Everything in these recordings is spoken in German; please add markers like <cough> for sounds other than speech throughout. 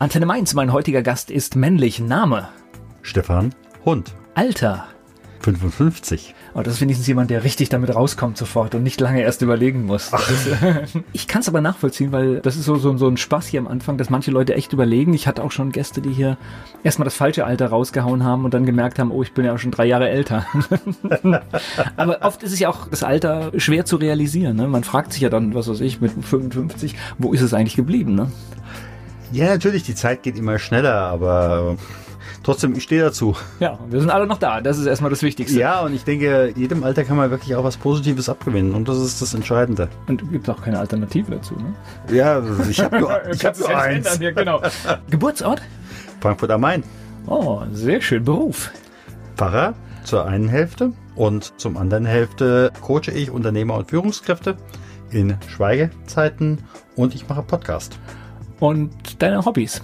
Antenne Mainz, mein heutiger Gast ist männlich. Name? Stefan Hund. Alter? 55. Oh, das ist wenigstens jemand, der richtig damit rauskommt sofort und nicht lange erst überlegen muss. Das, <laughs> ich kann es aber nachvollziehen, weil das ist so, so, so ein Spaß hier am Anfang, dass manche Leute echt überlegen. Ich hatte auch schon Gäste, die hier erstmal das falsche Alter rausgehauen haben und dann gemerkt haben, oh, ich bin ja auch schon drei Jahre älter. <laughs> aber oft ist es ja auch das Alter schwer zu realisieren. Ne? Man fragt sich ja dann, was weiß ich, mit 55, wo ist es eigentlich geblieben? Ne? Ja, natürlich, die Zeit geht immer schneller, aber trotzdem, ich stehe dazu. Ja, wir sind alle noch da. Das ist erstmal das Wichtigste. Ja, und ich denke, jedem Alter kann man wirklich auch was Positives abgewinnen und das ist das Entscheidende. Und gibt auch keine Alternative dazu, ne? Ja, ich habe nur, <laughs> ich hab nur eins. Hier, genau. Geburtsort? Frankfurt am Main. Oh, sehr schön. Beruf? Pfarrer zur einen Hälfte und zum anderen Hälfte coache ich Unternehmer und Führungskräfte in Schweigezeiten und ich mache Podcast. Und deine Hobbys?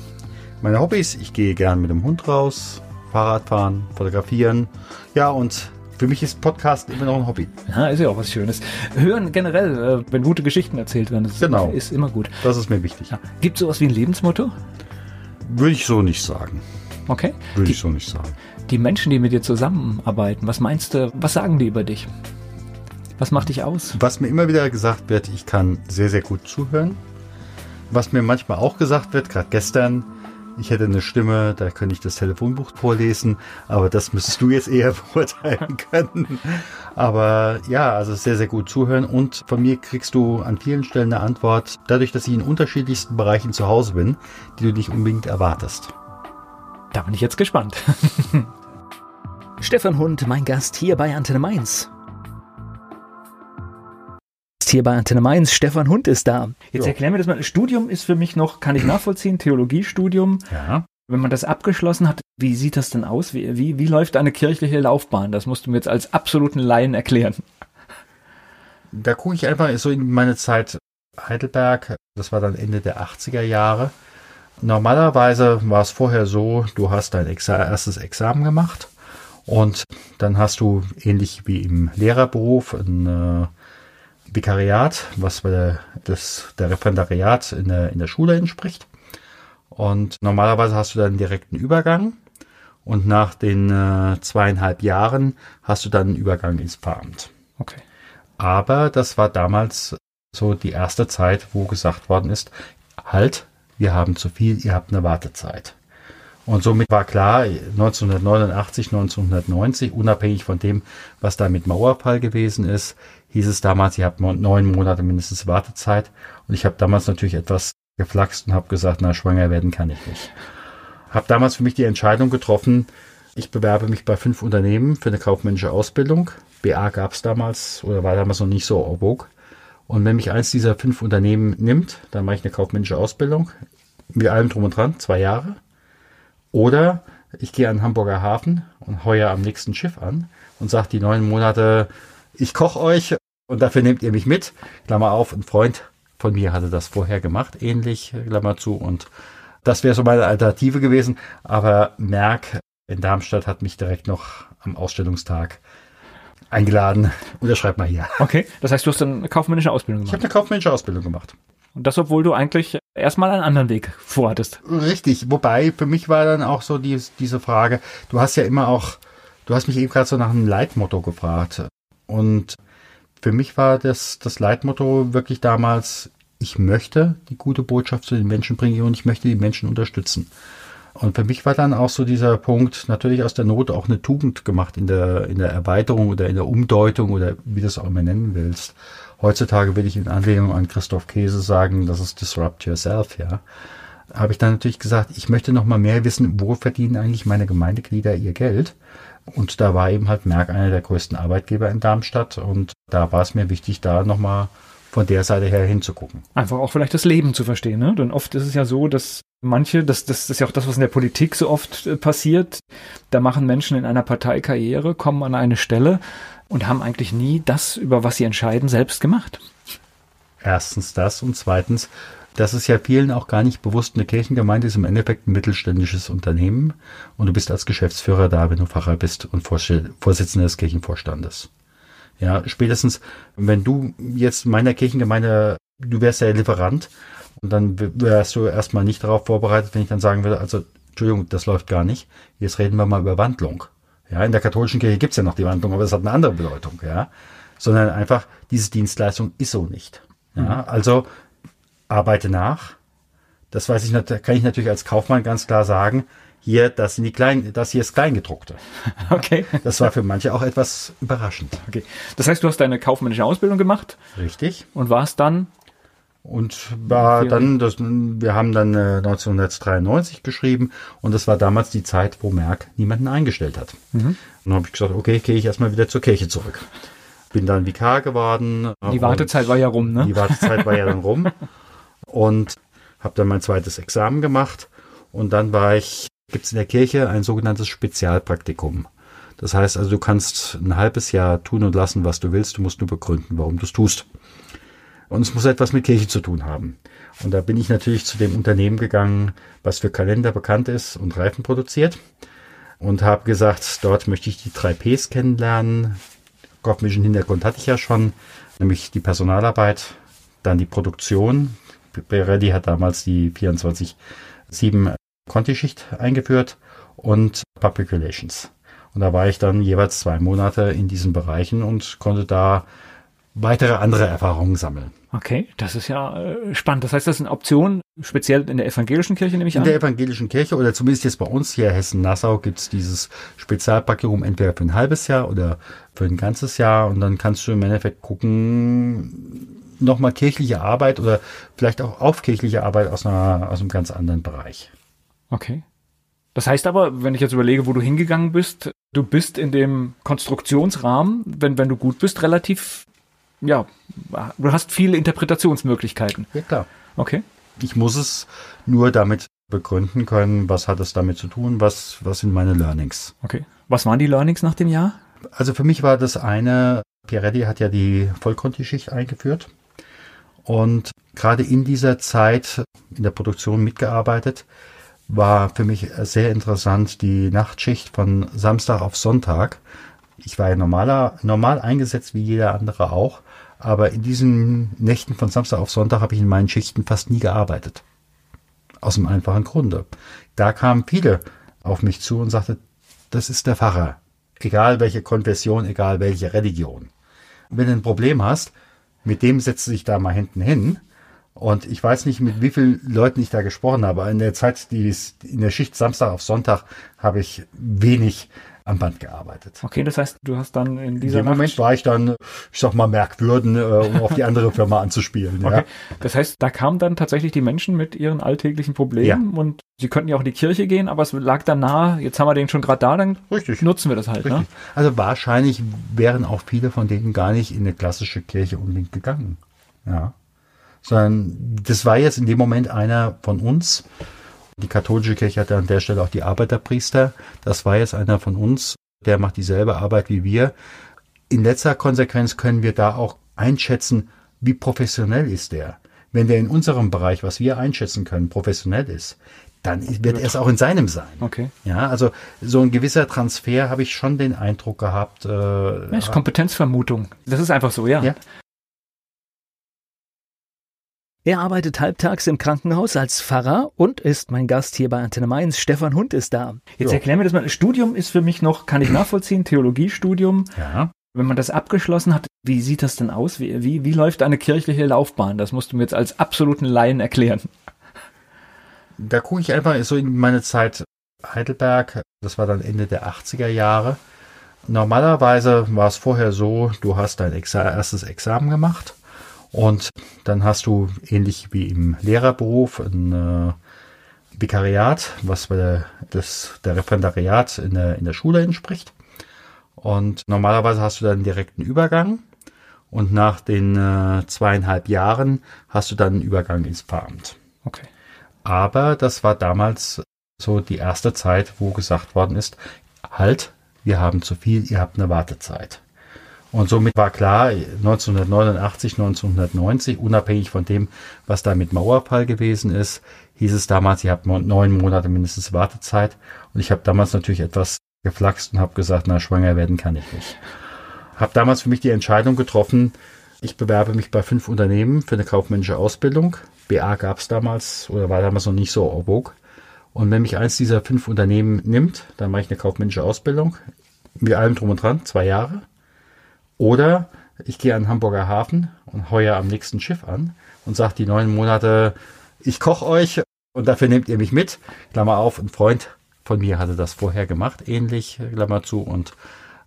Meine Hobbys, ich gehe gern mit dem Hund raus, Fahrradfahren, fotografieren. Ja, und für mich ist Podcast immer noch ein Hobby. Ja, ist ja auch was Schönes. Hören generell, äh, wenn gute Geschichten erzählt werden, das genau. ist immer gut. Das ist mir wichtig. Ja. Gibt es sowas wie ein Lebensmotto? Würde ich so nicht sagen. Okay. Würde die, ich so nicht sagen. Die Menschen, die mit dir zusammenarbeiten, was meinst du, was sagen die über dich? Was macht dich aus? Was mir immer wieder gesagt wird, ich kann sehr, sehr gut zuhören. Was mir manchmal auch gesagt wird, gerade gestern, ich hätte eine Stimme, da könnte ich das Telefonbuch vorlesen, aber das müsstest du jetzt eher <laughs> beurteilen können. Aber ja, also sehr, sehr gut zuhören und von mir kriegst du an vielen Stellen eine Antwort, dadurch, dass ich in unterschiedlichsten Bereichen zu Hause bin, die du nicht unbedingt erwartest. Da bin ich jetzt gespannt. <laughs> Stefan Hund, mein Gast hier bei Antenne Mainz hier bei Antenne Mainz. Stefan Hund ist da. Jetzt jo. erklär mir das mal. Studium ist für mich noch, kann ich nachvollziehen, Theologiestudium. Ja. Wenn man das abgeschlossen hat, wie sieht das denn aus? Wie, wie, wie läuft eine kirchliche Laufbahn? Das musst du mir jetzt als absoluten Laien erklären. Da gucke ich einfach so in meine Zeit Heidelberg. Das war dann Ende der 80er Jahre. Normalerweise war es vorher so, du hast dein Exa erstes Examen gemacht und dann hast du ähnlich wie im Lehrerberuf ein äh, Vikariat, was der, das, der Referendariat in der, in der Schule entspricht. Und normalerweise hast du dann einen direkten Übergang. Und nach den äh, zweieinhalb Jahren hast du dann einen Übergang ins Pfarramt. Okay. Aber das war damals so die erste Zeit, wo gesagt worden ist, halt, wir haben zu viel, ihr habt eine Wartezeit. Und somit war klar, 1989, 1990, unabhängig von dem, was da mit Mauerfall gewesen ist, hieß es damals, ihr habt neun Monate mindestens Wartezeit. Und ich habe damals natürlich etwas geflaxt und habe gesagt, na, schwanger werden kann ich nicht. Habe damals für mich die Entscheidung getroffen, ich bewerbe mich bei fünf Unternehmen für eine kaufmännische Ausbildung. BA gab es damals oder war damals noch nicht so obog. Und wenn mich eins dieser fünf Unternehmen nimmt, dann mache ich eine kaufmännische Ausbildung mit allem drum und dran, zwei Jahre. Oder ich gehe an den Hamburger Hafen und heuer am nächsten Schiff an und sage die neun Monate, ich koche euch und dafür nehmt ihr mich mit. Klammer auf, ein Freund von mir hatte das vorher gemacht, ähnlich, Klammer zu. Und das wäre so meine Alternative gewesen. Aber Merck in Darmstadt hat mich direkt noch am Ausstellungstag eingeladen. Unterschreib mal hier. Okay, das heißt, du hast eine kaufmännische Ausbildung gemacht? Ich habe eine kaufmännische Ausbildung gemacht. Und das, obwohl du eigentlich erstmal einen anderen Weg vorhattest. Richtig, wobei für mich war dann auch so die, diese Frage, du hast ja immer auch, du hast mich eben gerade so nach einem Leitmotto gefragt. Und für mich war das, das Leitmotto wirklich damals, ich möchte die gute Botschaft zu den Menschen bringen und ich möchte die Menschen unterstützen. Und für mich war dann auch so dieser Punkt, natürlich aus der Not auch eine Tugend gemacht in der, in der Erweiterung oder in der Umdeutung oder wie du es auch immer nennen willst. Heutzutage will ich in Anlehnung an Christoph Käse sagen, das ist Disrupt Yourself, ja. Habe ich dann natürlich gesagt, ich möchte noch mal mehr wissen, wo verdienen eigentlich meine Gemeindeglieder ihr Geld? Und da war eben halt Merck einer der größten Arbeitgeber in Darmstadt und da war es mir wichtig, da noch mal von der Seite her hinzugucken. Einfach auch vielleicht das Leben zu verstehen, ne? Denn oft ist es ja so, dass manche, das, das, das ist ja auch das, was in der Politik so oft äh, passiert, da machen Menschen in einer Partei Karriere, kommen an eine Stelle und haben eigentlich nie das, über was sie entscheiden, selbst gemacht. Erstens das und zweitens, das ist ja vielen auch gar nicht bewusst, eine Kirchengemeinde ist im Endeffekt ein mittelständisches Unternehmen und du bist als Geschäftsführer da, wenn du Pfarrer bist und Vorsitzender des Kirchenvorstandes. Ja, spätestens, wenn du jetzt meiner Kirchengemeinde, du wärst ja Lieferant, Und dann wärst du erstmal nicht darauf vorbereitet, wenn ich dann sagen würde, also Entschuldigung, das läuft gar nicht. Jetzt reden wir mal über Wandlung. Ja, in der katholischen Kirche gibt's ja noch die Wandlung, aber das hat eine andere Bedeutung, ja. Sondern einfach, diese Dienstleistung ist so nicht. Ja, mhm. also arbeite nach. Das weiß ich, kann ich natürlich als Kaufmann ganz klar sagen. Hier, das sind die kleinen, das hier ist Kleingedruckte. <laughs> Okay. Das war für manche auch etwas überraschend. Okay. Das heißt, du hast deine kaufmännische Ausbildung gemacht. Richtig. Und warst dann und war dann, das, wir haben dann äh, 1993 geschrieben und das war damals die Zeit, wo Merck niemanden eingestellt hat. Mhm. Und dann habe ich gesagt, okay, gehe ich erstmal wieder zur Kirche zurück. Bin dann Vikar geworden. Die Wartezeit war ja rum, ne? Die Wartezeit war ja dann rum. <laughs> Und habe dann mein zweites Examen gemacht. Und dann war ich, gibt es in der Kirche ein sogenanntes Spezialpraktikum. Das heißt also, du kannst ein halbes Jahr tun und lassen, was du willst. Du musst nur begründen, warum du es tust. Und es muss etwas mit Kirche zu tun haben. Und da bin ich natürlich zu dem Unternehmen gegangen, was für Kalender bekannt ist und Reifen produziert. Und habe gesagt, dort möchte ich die drei Ps kennenlernen. kaufmännischen Hintergrund hatte ich ja schon, nämlich die Personalarbeit, dann die Produktion. Pirelli hat damals die 24-7 Conti-Schicht eingeführt und Public Relations. Und da war ich dann jeweils zwei Monate in diesen Bereichen und konnte da weitere andere Erfahrungen sammeln. Okay, das ist ja äh, spannend. Das heißt, das ist eine Option, speziell in der evangelischen Kirche, nehme ich an? In der evangelischen Kirche oder zumindest jetzt bei uns hier Hessen-Nassau gibt es dieses Spezialpaktum entweder für ein halbes Jahr oder für ein ganzes Jahr und dann kannst du im Endeffekt gucken, nochmal kirchliche Arbeit oder vielleicht auch aufkirchliche Arbeit aus, einer, aus einem ganz anderen Bereich. Okay. Das heißt aber, wenn ich jetzt überlege, wo du hingegangen bist, du bist in dem Konstruktionsrahmen, wenn, wenn du gut bist, relativ ja, du hast viele Interpretationsmöglichkeiten. Ja, klar. Okay. Ich muss es nur damit begründen können, was hat es damit zu tun, was, was sind meine Learnings. Okay. Was waren die Learnings nach dem Jahr? Also für mich war das eine, Pierretti hat ja die Vollkonti-Schicht eingeführt und gerade in dieser Zeit in der Produktion mitgearbeitet, war für mich sehr interessant die Nachtschicht von Samstag auf Sonntag. Ich war ja normaler, normal eingesetzt wie jeder andere auch, aber in diesen Nächten von Samstag auf Sonntag habe ich in meinen Schichten fast nie gearbeitet. Aus dem einfachen Grunde. Da kamen viele auf mich zu und sagte, das ist der Pfarrer. Egal welche Konfession, egal welche Religion. Wenn du ein Problem hast, mit dem setzt du dich da mal hinten hin. Und ich weiß nicht, mit wie vielen Leuten ich da gesprochen habe. In der Zeit, die in der Schicht Samstag auf Sonntag, habe ich wenig am Band gearbeitet. Okay, das heißt, du hast dann in dieser in dem Moment war ich dann, ich sag mal, Merkwürden, äh, um auf die andere Firma anzuspielen. Okay. Ja. Das heißt, da kamen dann tatsächlich die Menschen mit ihren alltäglichen Problemen ja. und sie könnten ja auch in die Kirche gehen, aber es lag dann nahe, jetzt haben wir den schon gerade da, dann Richtig. nutzen wir das halt. Ne? Also wahrscheinlich wären auch viele von denen gar nicht in eine klassische Kirche unbedingt gegangen. Ja. Sondern das war jetzt in dem Moment einer von uns, die katholische Kirche hatte an der Stelle auch die Arbeiterpriester. Das war jetzt einer von uns, der macht dieselbe Arbeit wie wir. In letzter Konsequenz können wir da auch einschätzen, wie professionell ist der. Wenn der in unserem Bereich, was wir einschätzen können, professionell ist, dann wird er es auch in seinem sein. Okay. Ja, also so ein gewisser Transfer habe ich schon den Eindruck gehabt. Äh, das ist Kompetenzvermutung. Das ist einfach so, ja. ja. Er arbeitet halbtags im Krankenhaus als Pfarrer und ist mein Gast hier bei Antenne Mainz. Stefan Hund ist da. Jetzt ja. erklär mir das mal. Studium ist für mich noch, kann ich <clears throat> nachvollziehen, Theologiestudium. Ja. Wenn man das abgeschlossen hat, wie sieht das denn aus? Wie, wie, wie läuft eine kirchliche Laufbahn? Das musst du mir jetzt als absoluten Laien erklären. Da gucke ich einfach so in meine Zeit Heidelberg. Das war dann Ende der 80er Jahre. Normalerweise war es vorher so, du hast dein Exa erstes Examen gemacht und dann hast du ähnlich wie im Lehrerberuf ein äh, Vikariat, was bei der, das, der Referendariat in der, in der Schule entspricht. Und normalerweise hast du dann einen direkten Übergang. Und nach den äh, zweieinhalb Jahren hast du dann einen Übergang ins Pfarramt. Okay. Aber das war damals so die erste Zeit, wo gesagt worden ist, halt, wir haben zu viel, ihr habt eine Wartezeit. Und somit war klar, 1989, 1990, unabhängig von dem, was da mit Mauerfall gewesen ist, hieß es damals, ihr habt neun Monate mindestens Wartezeit. Und ich habe damals natürlich etwas geflaxt und habe gesagt, na, schwanger werden kann ich nicht. Habe damals für mich die Entscheidung getroffen, ich bewerbe mich bei fünf Unternehmen für eine kaufmännische Ausbildung. BA gab es damals oder war damals noch nicht so en. Und wenn mich eins dieser fünf Unternehmen nimmt, dann mache ich eine kaufmännische Ausbildung mit allem drum und dran, zwei Jahre. Oder ich gehe an den Hamburger Hafen und heuer am nächsten Schiff an und sage die neun Monate, ich koche euch und dafür nehmt ihr mich mit. Klammer auf, ein Freund von mir hatte das vorher gemacht, ähnlich, Klammer zu. Und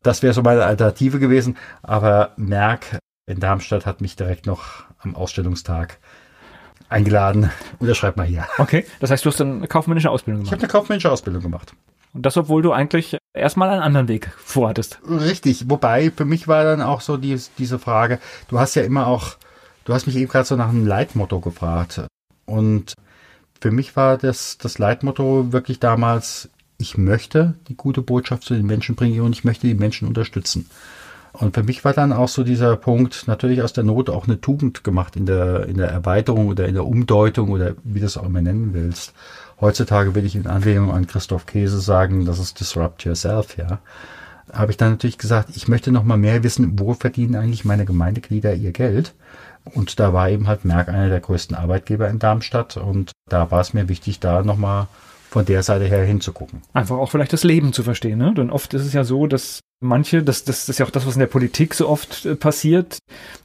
das wäre so meine Alternative gewesen. Aber Merck in Darmstadt hat mich direkt noch am Ausstellungstag eingeladen. Unterschreib mal hier. Okay, das heißt, du hast eine kaufmännische Ausbildung Ich gemacht. habe eine kaufmännische Ausbildung gemacht. Und das, obwohl du eigentlich erstmal einen anderen Weg vorhattest. Richtig, wobei für mich war dann auch so die, diese Frage, du hast ja immer auch, du hast mich eben gerade so nach einem Leitmotto gefragt. Und für mich war das, das Leitmotto wirklich damals, ich möchte die gute Botschaft zu den Menschen bringen und ich möchte die Menschen unterstützen. Und für mich war dann auch so dieser Punkt, natürlich aus der Not auch eine Tugend gemacht in der, in der Erweiterung oder in der Umdeutung oder wie du es auch immer nennen willst. Heutzutage will ich in Anlehnung an Christoph Käse sagen, das ist Disrupt Yourself, ja. Habe ich dann natürlich gesagt, ich möchte noch mal mehr wissen, wo verdienen eigentlich meine Gemeindeglieder ihr Geld? Und da war eben halt Merck einer der größten Arbeitgeber in Darmstadt und da war es mir wichtig, da noch mal von der Seite her hinzugucken. Einfach auch vielleicht das Leben zu verstehen, ne? Denn oft ist es ja so, dass manche, das, das, das ist ja auch das, was in der Politik so oft äh, passiert,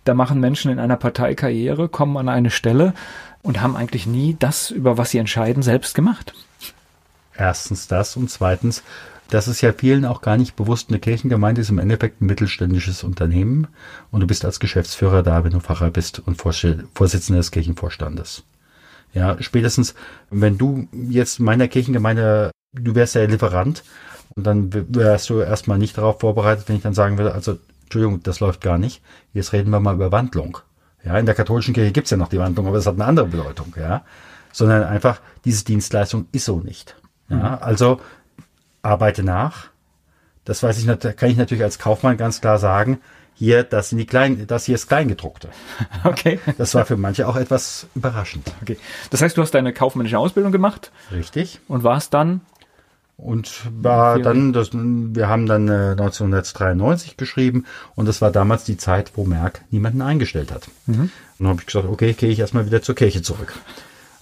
da machen Menschen in einer Partei Karriere, kommen an eine Stelle und haben eigentlich nie das, über was sie entscheiden, selbst gemacht. Erstens das und zweitens, das ist ja vielen auch gar nicht bewusst, eine Kirchengemeinde ist im Endeffekt ein mittelständisches Unternehmen und du bist als Geschäftsführer da, wenn du Pfarrer bist und Vorsitzender des Kirchenvorstandes. Ja, spätestens, wenn du jetzt meiner Kirchengemeinde, du wärst ja Lieferant und dann wärst du erstmal nicht darauf vorbereitet, wenn ich dann sagen würde, also, Entschuldigung, das läuft gar nicht. Jetzt reden wir mal über Wandlung. Ja, in der katholischen Kirche gibt's ja noch die Wandlung, aber das hat eine andere Bedeutung, ja. Sondern einfach, diese Dienstleistung ist so nicht. Ja, also arbeite nach. Das weiß ich, kann ich natürlich als Kaufmann ganz klar sagen. Hier, das sind die kleinen, das hier ist Kleingedruckte. <laughs> Okay. Das war für manche auch etwas überraschend. okay. Das heißt, du hast deine kaufmännische Ausbildung gemacht Richtig. und warst dann, Und war dann, das, wir haben dann äh, 1993 geschrieben und das war damals die Zeit, wo Merck niemanden eingestellt hat. Und dann habe ich gesagt, okay, gehe ich erstmal wieder zur Kirche zurück.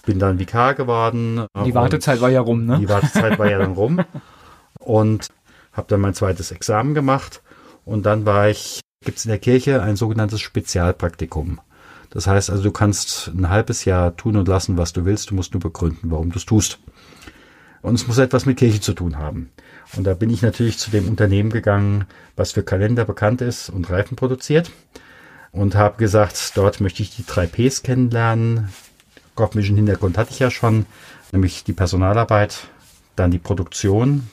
Bin dann Vikar geworden. die Wartezeit war ja rum, ne? Die Wartezeit war ja dann rum. Und habe dann mein zweites Examen gemacht. Und dann war ich, gibt es in der Kirche ein sogenanntes Spezialpraktikum. Das heißt also, du kannst ein halbes Jahr tun und lassen, was du willst. Du musst nur begründen, warum du es tust. Und es muss etwas mit Kirche zu tun haben. Und da bin ich natürlich zu dem Unternehmen gegangen, was für Kalender bekannt ist und Reifen produziert. Und habe gesagt, dort möchte ich die drei Ps kennenlernen. kaufmännischen Hintergrund hatte ich ja schon, nämlich die Personalarbeit, dann die Produktion.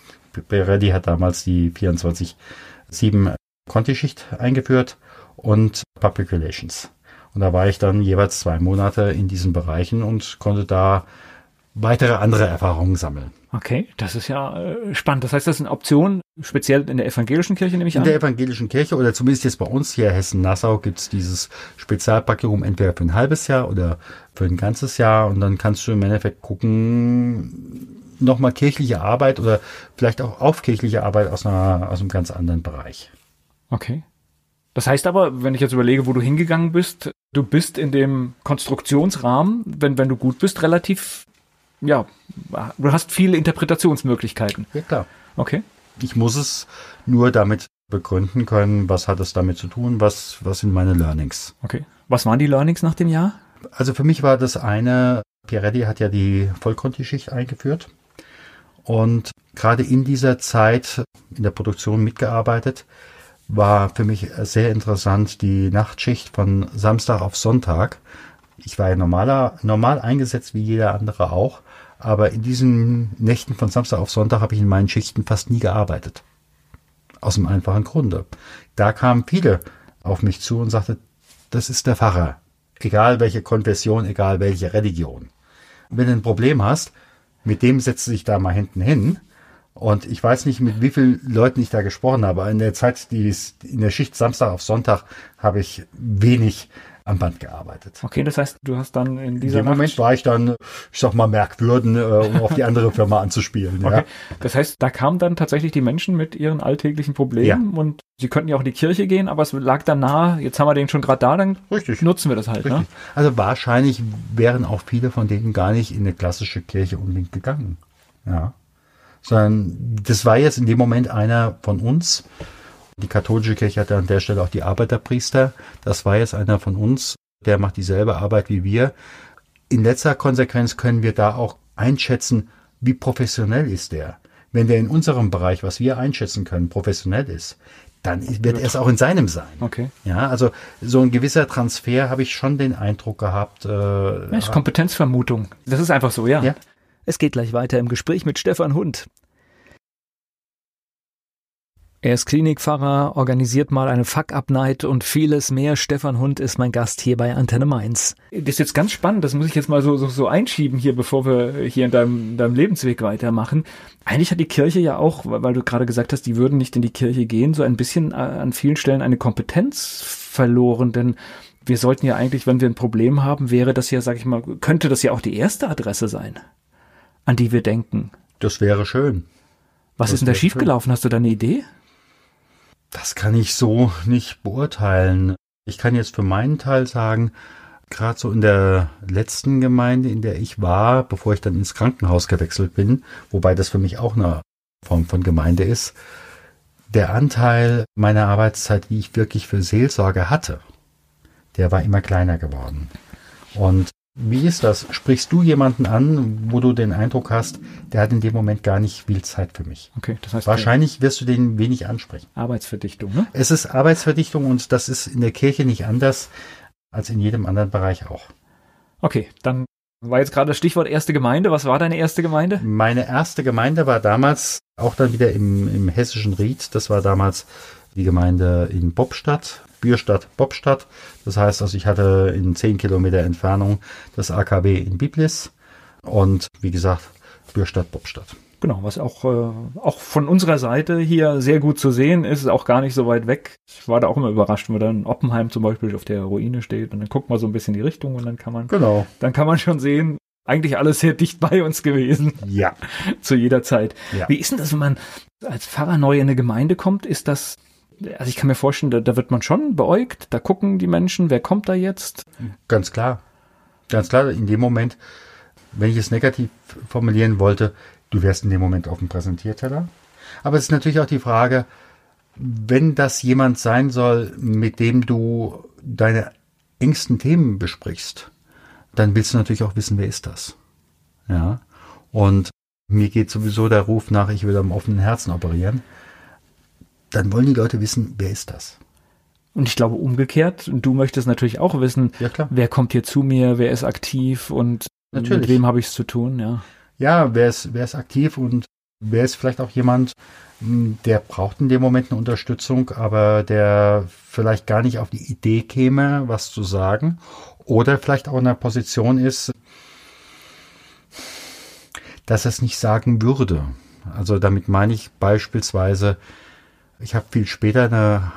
Beredi hat damals die 24-7 Conti-Schicht eingeführt und Public Relations. Und da war ich dann jeweils zwei Monate in diesen Bereichen und konnte da weitere andere Erfahrungen sammeln. Okay, das ist ja äh, spannend. Das heißt, das ist eine Option, speziell in der evangelischen Kirche, nehme ich In an. der evangelischen Kirche oder zumindest jetzt bei uns hier Hessen-Nassau gibt es dieses Spezialpraktikum entweder für ein halbes Jahr oder für ein ganzes Jahr und dann kannst du im Endeffekt gucken, nochmal kirchliche Arbeit oder vielleicht auch auf kirchliche Arbeit aus, einer, aus einem ganz anderen Bereich. Okay. Das heißt aber, wenn ich jetzt überlege, wo du hingegangen bist, du bist in dem Konstruktionsrahmen, wenn, wenn du gut bist, relativ, ja, du hast viele Interpretationsmöglichkeiten. Ja klar. Okay. Ich muss es nur damit begründen können, was hat es damit zu tun, was, was sind meine Learnings. Okay. Was waren die Learnings nach dem Jahr? Also für mich war das eine, Pieretti hat ja die Vollkonti-Schicht eingeführt und gerade in dieser Zeit in der Produktion mitgearbeitet, war für mich sehr interessant die Nachtschicht von Samstag auf Sonntag. Ich war ja normaler, normal eingesetzt wie jeder andere auch, aber in diesen Nächten von Samstag auf Sonntag habe ich in meinen Schichten fast nie gearbeitet. Aus einem einfachen Grunde. Da kamen viele auf mich zu und sagte, das ist der Pfarrer. Egal welche Konfession, egal welche Religion. Wenn du ein Problem hast, mit dem setzt du dich da mal hinten hin. Und ich weiß nicht, mit wie vielen Leuten ich da gesprochen habe. In der Zeit, die in der Schicht Samstag auf Sonntag, habe ich wenig am Band gearbeitet. Okay, das heißt, du hast dann in dieser In dem Moment war ich dann, ich sag mal, Merkwürden, äh, um auf die andere Firma anzuspielen. okay. Ja. Das heißt, da kamen dann tatsächlich die Menschen mit ihren alltäglichen Problemen und sie könnten ja auch in die Kirche gehen, aber es lag dann nahe, jetzt haben wir den schon gerade da, dann Richtig. nutzen wir das halt, ne? Also wahrscheinlich wären auch viele von denen gar nicht in eine klassische Kirche unbedingt gegangen. Ja. Sondern das war jetzt in dem Moment einer von uns. Die katholische Kirche hatte an der Stelle auch die Arbeiterpriester. Das war jetzt einer von uns, der macht dieselbe Arbeit wie wir. In letzter Konsequenz können wir da auch einschätzen, wie professionell ist der. Wenn der in unserem Bereich, was wir einschätzen können, professionell ist, dann wird er es auch in seinem sein. Okay. Ja, also so ein gewisser Transfer habe ich schon den Eindruck gehabt. Äh, Ja, ist Kompetenzvermutung. Das ist einfach so, ja. Ja. Es geht gleich weiter im Gespräch mit Stefan Hund. Er ist Klinikpfarrer, organisiert mal eine Fuck-Up-Night und vieles mehr. Stefan Hund ist mein Gast hier bei Antenne Mainz. Das ist jetzt ganz spannend, das muss ich jetzt mal so, so, so einschieben hier, bevor wir hier in deinem, in deinem Lebensweg weitermachen. Eigentlich hat die Kirche ja auch, weil du gerade gesagt hast, die würden nicht in die Kirche gehen, so ein bisschen äh, an vielen Stellen eine Kompetenz verloren, denn wir sollten ja eigentlich, wenn wir ein Problem haben, wäre das ja, sag ich mal, könnte das ja auch die erste Adresse sein, an die wir denken. Das wäre schön. Was Das ist denn da schiefgelaufen? Hast du da eine Idee? Das kann ich so nicht beurteilen. Ich kann jetzt für meinen Teil sagen, gerade so in der letzten Gemeinde, in der ich war, bevor ich dann ins Krankenhaus gewechselt bin, wobei das für mich auch eine Form von Gemeinde ist, der Anteil meiner Arbeitszeit, die ich wirklich für Seelsorge hatte, der war immer kleiner geworden. Und wie ist das? Sprichst du jemanden an, wo du den Eindruck hast, der hat in dem Moment gar nicht viel Zeit für mich? Okay, das heißt Wahrscheinlich wirst du den wenig ansprechen. Arbeitsverdichtung, ne? Es ist Arbeitsverdichtung und das ist in der Kirche nicht anders als in jedem anderen Bereich auch. Okay, dann war jetzt gerade das Stichwort erste Gemeinde. Was war deine erste Gemeinde? Meine erste Gemeinde war damals auch dann wieder im, im hessischen Ried. Das war damals die Gemeinde in Bobstadt, Bürstadt, Bobstadt. Das heißt, also ich hatte in 10 Kilometer Entfernung das AKW in Biblis und wie gesagt, Bürstadt, Bobstadt. Genau, was auch, äh, auch von unserer Seite hier sehr gut zu sehen ist, ist auch gar nicht so weit weg. Ich war da auch immer überrascht, wenn man dann Oppenheim zum Beispiel auf der Ruine steht und dann guckt man so ein bisschen die Richtung und dann kann man, Genau. dann kann man schon sehen, eigentlich alles sehr dicht bei uns gewesen, Ja. <laughs> zu jeder Zeit. Ja. Wie ist denn das, wenn man als Pfarrer neu in eine Gemeinde kommt? Ist das, also ich kann mir vorstellen, da, da wird man schon beäugt, da gucken die Menschen, wer kommt da jetzt? Ganz klar. Ganz klar, in dem Moment, wenn ich es negativ formulieren wollte, du wärst in dem Moment auf dem Präsentierteller. Aber es ist natürlich auch die Frage, wenn das jemand sein soll, mit dem du deine engsten Themen besprichst, dann willst du natürlich auch wissen, wer ist das. Ja. Und mir geht sowieso der Ruf nach, ich will am offenen Herzen operieren. Dann wollen die Leute wissen, wer ist das? Und ich glaube umgekehrt, du möchtest natürlich auch wissen, Ja, wer kommt hier zu mir, wer ist aktiv und mit Natürlich. wem habe ich es zu tun, ja. ja, wer ist, wer ist aktiv und wer ist vielleicht auch jemand, mh, der braucht in dem Moment eine Unterstützung, aber der vielleicht gar nicht auf die Idee käme, was zu sagen oder vielleicht auch in einer Position ist, dass er es nicht sagen würde. Also damit meine ich beispielsweise, ich habe viel später eine,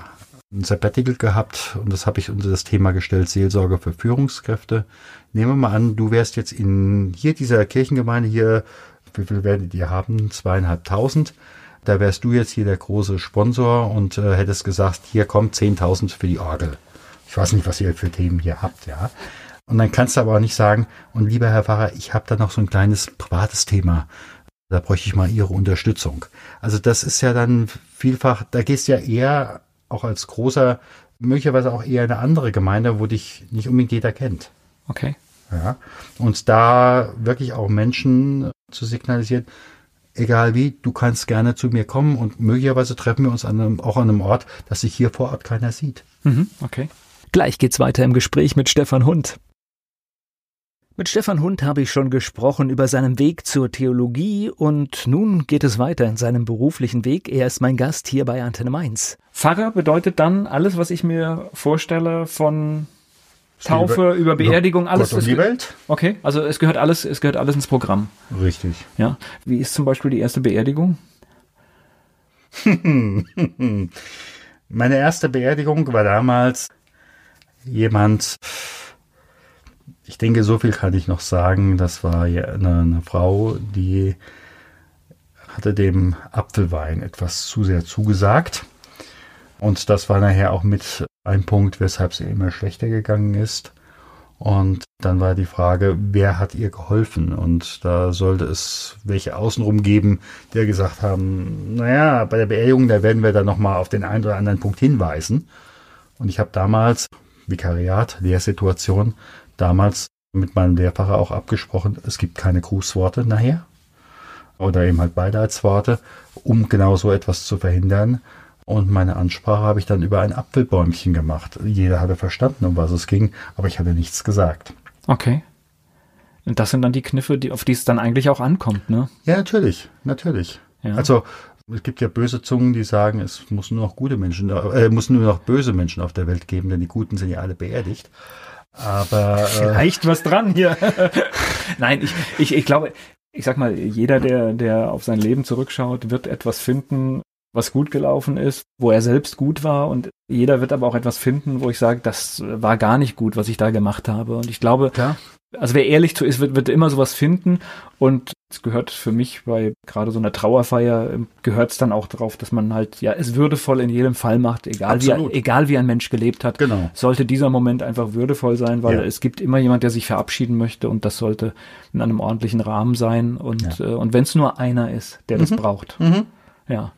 ein Sabbatical gehabt und das habe ich unter das Thema gestellt, Seelsorge für Führungskräfte. Nehmen wir mal an, du wärst jetzt in hier dieser Kirchengemeinde hier, wie viel werdet ihr haben? Zweieinhalbtausend. Da wärst du jetzt hier der große Sponsor und äh, hättest gesagt, hier kommt 10.000 für die Orgel. Ich weiß nicht, was ihr für Themen hier habt, ja. Und dann kannst du aber auch nicht sagen, und lieber Herr Pfarrer, ich habe da noch so ein kleines privates Thema. Da bräuchte ich mal Ihre Unterstützung. Also das ist ja dann vielfach, da gehst du ja eher auch als großer, möglicherweise auch eher in eine andere Gemeinde, wo dich nicht unbedingt jeder kennt. Okay. Ja. Und da wirklich auch Menschen zu signalisieren, egal wie, du kannst gerne zu mir kommen und möglicherweise treffen wir uns an einem, auch an einem Ort, dass sich hier vor Ort keiner sieht. Mhm, okay. Gleich geht's weiter im Gespräch mit Stefan Hund. Mit Stefan Hund habe ich schon gesprochen über seinen Weg zur Theologie und nun geht es weiter in seinem beruflichen Weg. Er ist mein Gast hier bei Antenne Mainz. Pfarrer bedeutet dann alles, was ich mir vorstelle von Taufe über, Beerdigung, alles. Gott und ist- die Welt? Okay, also es gehört alles, es gehört alles ins Programm. Richtig. Ja. Wie ist zum Beispiel die erste Beerdigung? <laughs> Meine erste Beerdigung war damals, jemand, ich denke, so viel kann ich noch sagen. Das war eine, eine Frau, die hatte dem Apfelwein etwas zu sehr zugesagt. Und das war nachher auch mit ein Punkt, weshalb sie immer schlechter gegangen ist. Und dann war die Frage, wer hat ihr geholfen? Und da sollte es welche außenrum geben, die gesagt haben, naja, bei der Beerdigung, da werden wir dann nochmal auf den einen oder anderen Punkt hinweisen. Und ich habe damals, Vikariat, Lehrsituation, damals mit meinem Lehrfacher auch abgesprochen, es gibt keine Grußworte nachher. Oder eben halt Beileidsworte, um genau so etwas zu verhindern. Und meine Ansprache habe ich dann über ein Apfelbäumchen gemacht. Jeder hatte verstanden, um was es ging, aber ich hatte nichts gesagt. Okay. Und das sind dann die Kniffe, die, auf die es dann eigentlich auch ankommt, ne? Ja, natürlich, natürlich. Ja. Also es gibt ja böse Zungen, die sagen, es muss nur noch gute Menschen, äh, muss nur noch böse Menschen auf der Welt geben, denn die Guten sind ja alle beerdigt. Aber äh, vielleicht was dran hier. <laughs> Nein, ich, ich, ich glaube, ich sag mal, jeder, der, der auf sein Leben zurückschaut, wird etwas finden, was gut gelaufen ist, wo er selbst gut war und jeder wird aber auch etwas finden, wo ich sage, das war gar nicht gut, was ich da gemacht habe. Und ich glaube, Klar. also wer ehrlich zu ist, wird, wird immer sowas finden und es gehört für mich bei gerade so einer Trauerfeier ähm, gehört es dann auch darauf, dass man halt ja es würdevoll in jedem Fall macht, egal wie egal wie ein Mensch gelebt hat. Genau. Sollte dieser Moment einfach würdevoll sein, weil ja. es gibt immer jemand, der sich verabschieden möchte und das sollte in einem ordentlichen Rahmen sein und ja. äh, und wenn es nur einer ist, der mhm. das braucht. Mhm. Ja.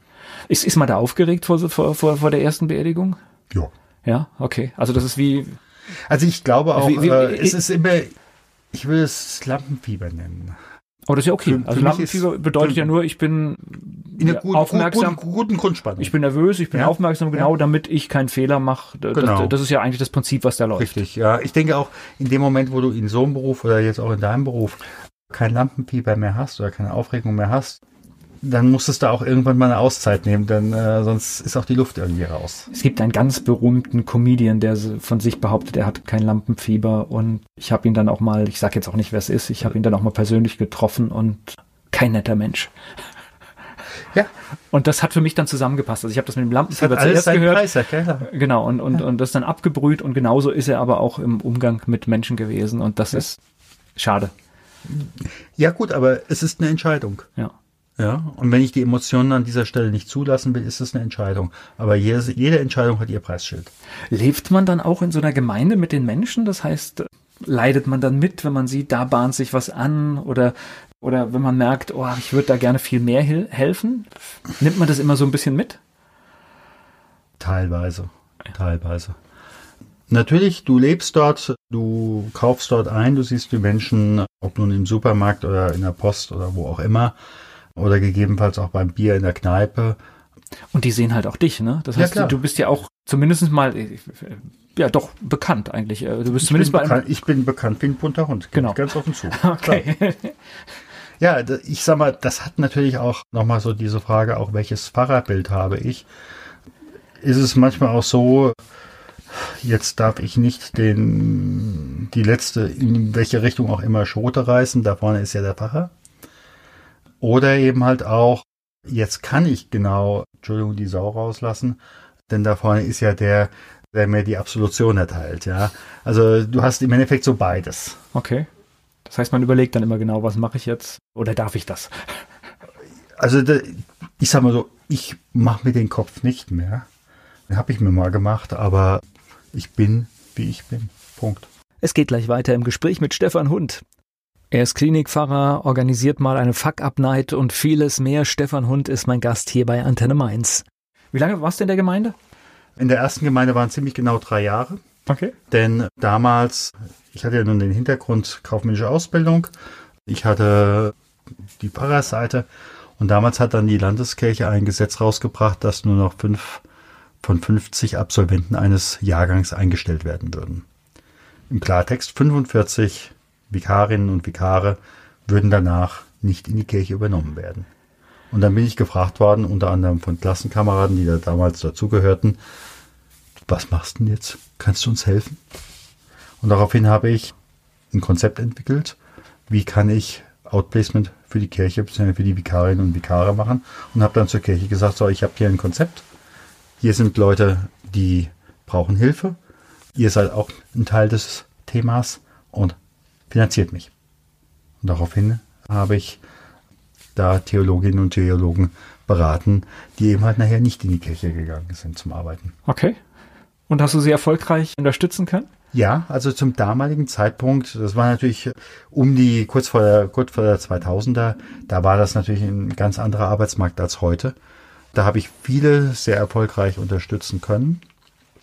Ist, ist man da aufgeregt vor, vor, vor, vor der ersten Beerdigung? Ja. Ja, okay. Also das ist wie. Also ich glaube auch, wie, wie, äh, es ist immer, ich will es Lampenfieber nennen. Oh, das ist ja okay. Für, also für Lampenfieber bedeutet ja nur, ich bin in einer guten, aufmerksam. Guten, guten Grundspannung. Ich bin nervös, ich bin ja? aufmerksam, genau, ja. damit ich keinen Fehler mache. Genau. Das, das, ist ja eigentlich das Prinzip, was da läuft. Richtig, ja. Ich denke auch, in dem Moment, wo du in so einem Beruf oder jetzt auch in deinem Beruf kein Lampenfieber mehr hast oder keine Aufregung mehr hast, dann musstest du auch irgendwann mal eine Auszeit nehmen, denn äh, sonst ist auch die Luft irgendwie raus. Es gibt einen ganz berühmten Comedian, der von sich behauptet, er hat kein Lampenfieber und ich habe ihn dann auch mal, ich sage jetzt auch nicht, wer es ist, ich habe ihn dann auch mal persönlich getroffen und kein netter Mensch. <laughs> Ja. Und das hat für mich dann zusammengepasst. Also ich habe das mit dem Lampenfieber zuerst gehört. Preis, ja, genau, und, und, ja. und das dann abgebrüht und genauso ist er aber auch im Umgang mit Menschen gewesen und das ja. ist schade. Ja gut, aber es ist eine Entscheidung. Ja. Ja, und wenn ich die Emotionen an dieser Stelle nicht zulassen will, ist es eine Entscheidung. Aber jede, jede Entscheidung hat ihr Preisschild. Lebt man dann auch in so einer Gemeinde mit den Menschen? Das heißt, leidet man dann mit, wenn man sieht, da bahnt sich was an oder oder wenn man merkt, oh, ich würde da gerne viel mehr helfen, nimmt man das immer so ein bisschen mit? Teilweise, teilweise. Natürlich, du lebst dort, du kaufst dort ein, du siehst die Menschen, ob nun im Supermarkt oder in der Post oder wo auch immer oder gegebenenfalls auch beim Bier in der Kneipe. Und die sehen halt auch dich, ne? Das heißt, ja, du bist ja auch zumindest mal, ja doch, bekannt eigentlich. Du bist ich zumindest bei bekannt, Ich bin bekannt wie ein bunter Hund. Genau. Ganz offen zu. <laughs> Okay. Ja, ich sag mal, das hat natürlich auch nochmal so diese Frage, auch welches Fahrerbild habe ich. Ist es manchmal auch so, jetzt darf ich nicht den, die letzte, in welche Richtung auch immer Schote reißen, da vorne ist ja der Pfarrer. Oder eben halt auch, jetzt kann ich genau, Entschuldigung, die Sau rauslassen, denn da vorne ist ja der, der mir die Absolution erteilt, ja. Also du hast im Endeffekt so beides. Okay. Das heißt, man überlegt dann immer genau, was mache ich jetzt oder darf ich das? Also ich sag mal so, ich mache mir den Kopf nicht mehr. Den habe ich mir mal gemacht, aber ich bin, wie ich bin. Punkt. Es geht gleich weiter im Gespräch mit Stefan Hund. Er ist Klinikpfarrer, organisiert mal eine Fuck-Up-Night und vieles mehr. Stefan Hund ist mein Gast hier bei Antenne Mainz. Wie lange warst du in der Gemeinde? In der ersten Gemeinde waren ziemlich genau drei Jahre. Okay. Denn damals, ich hatte ja nun den Hintergrund kaufmännische Ausbildung. Ich hatte die Pfarrerseite und damals hat dann die Landeskirche ein Gesetz rausgebracht, dass nur noch fünf von 50 Absolventen eines Jahrgangs eingestellt werden würden. Im Klartext 45 Vikarinnen und Vikare würden danach nicht in die Kirche übernommen werden. Und dann bin ich gefragt worden, unter anderem von Klassenkameraden, die da damals dazugehörten, was machst du denn jetzt? Kannst du uns helfen? Und daraufhin habe ich ein Konzept entwickelt, wie kann ich Outplacement für die Kirche bzw. für die Vikarinnen und Vikare machen und habe dann zur Kirche gesagt, so, ich habe hier ein Konzept. Hier sind Leute, die brauchen Hilfe. ihr seid auch ein Teil des Themas und finanziert mich. Und daraufhin habe ich da Theologinnen und Theologen beraten, die eben halt nachher nicht in die Kirche gegangen sind zum Arbeiten. Okay. Und hast du sie erfolgreich unterstützen können? Ja, also zum damaligen Zeitpunkt, das war natürlich um die, kurz vor der, kurz vor der 2000er, da war das natürlich ein ganz anderer Arbeitsmarkt als heute. Da habe ich viele sehr erfolgreich unterstützen können,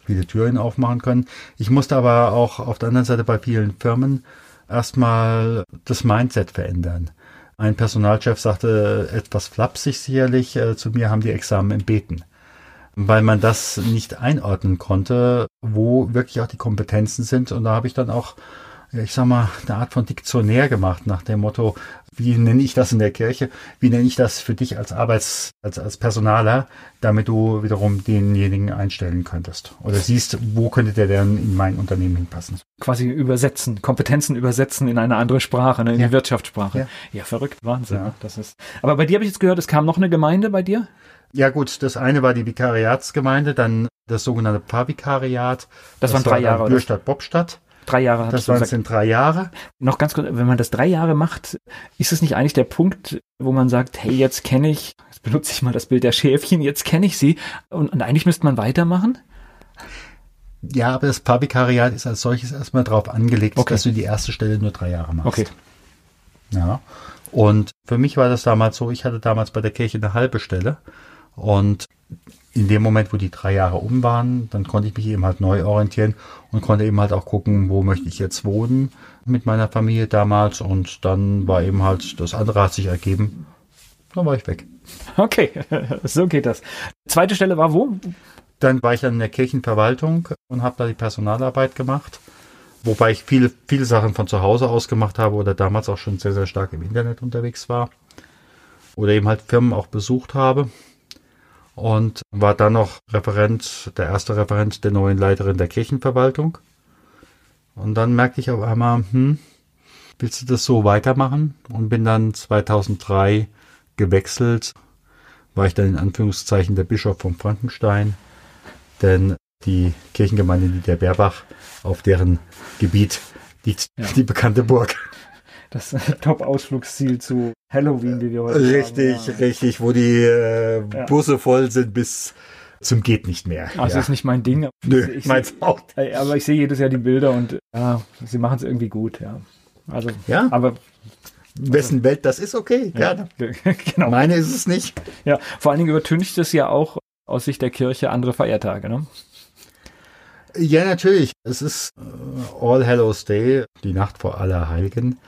viele Türen aufmachen können. Ich musste aber auch auf der anderen Seite bei vielen Firmen erstmal das Mindset verändern. Ein Personalchef sagte etwas flapsig sicherlich, äh, zu mir haben die Examen im Beten weil man das nicht einordnen konnte, wo wirklich auch die Kompetenzen sind. Und da habe ich dann auch, ich sag mal, eine Art von Diktionär gemacht nach dem Motto, wie nenne ich das in der Kirche? Wie nenne ich das für dich als Arbeits-, als, als Personaler, damit du wiederum denjenigen einstellen könntest? Oder siehst, wo könnte der denn in mein Unternehmen hinpassen? Quasi übersetzen, Kompetenzen übersetzen in eine andere Sprache, ne, in ja. die Wirtschaftssprache. Ja. ja, verrückt, Wahnsinn. Ja. Das ist. Aber bei dir habe ich jetzt gehört, es kam noch eine Gemeinde bei dir? Ja gut, das eine war die Vikariatsgemeinde, dann das sogenannte Pfarrvikariat. Das, das waren drei Jahre. Bürstadt Bobstadt. Drei Jahre. Das waren sind drei Jahre. Noch ganz kurz, wenn man das drei Jahre macht, ist es nicht eigentlich der Punkt, wo man sagt, hey, jetzt kenne ich, jetzt benutze ich mal das Bild der Schäfchen, jetzt kenne ich sie und, und eigentlich müsste man weitermachen? Ja, aber das Pfarrvikariat ist als solches erstmal darauf angelegt, okay. dass du die erste Stelle nur drei Jahre machst. Okay. Ja. Und für mich war das damals so, ich hatte damals bei der Kirche eine halbe Stelle und in dem Moment, wo die drei Jahre um waren, dann konnte ich mich eben halt neu orientieren und konnte eben halt auch gucken, wo möchte ich jetzt wohnen mit meiner Familie damals. Und dann war eben halt, das andere hat sich ergeben. Dann war ich weg. Okay, <laughs> so geht das. Zweite Stelle war wo? Dann war ich dann in der Kirchenverwaltung und habe da die Personalarbeit gemacht. Wobei ich viele, viele Sachen von zu Hause aus gemacht habe oder damals auch schon sehr, sehr stark im Internet unterwegs war. Oder eben halt Firmen auch besucht habe und war dann noch Referent, der erste Referent der neuen Leiterin der Kirchenverwaltung. Und dann merkte ich auf einmal, hm, willst du das so weitermachen? Und bin dann 2003 gewechselt, war ich dann in Anführungszeichen der Bischof von Frankenstein, denn die Kirchengemeinde Niederberbach, auf deren Gebiet liegt ja. die bekannte Burg das <laughs> Top-Ausflugsziel zu Halloween, wie wir heute Richtig, haben, ja. richtig, wo die äh. Busse voll sind bis zum geht nicht mehr. Also ja. ist nicht mein Ding. Nö, ich meins auch. Aber ich sehe jedes Jahr die Bilder und ja, sie machen es irgendwie gut, ja. Also, ja. aber wessen Welt das ist, okay, gerne. Ja, <laughs> genau. Meine ist es nicht. Ja, vor allen Dingen übertüncht es ja auch aus Sicht der Kirche andere Feiertage, ne? Ja, natürlich. Es ist äh, All Hallows Day, die Nacht vor Allerheiligen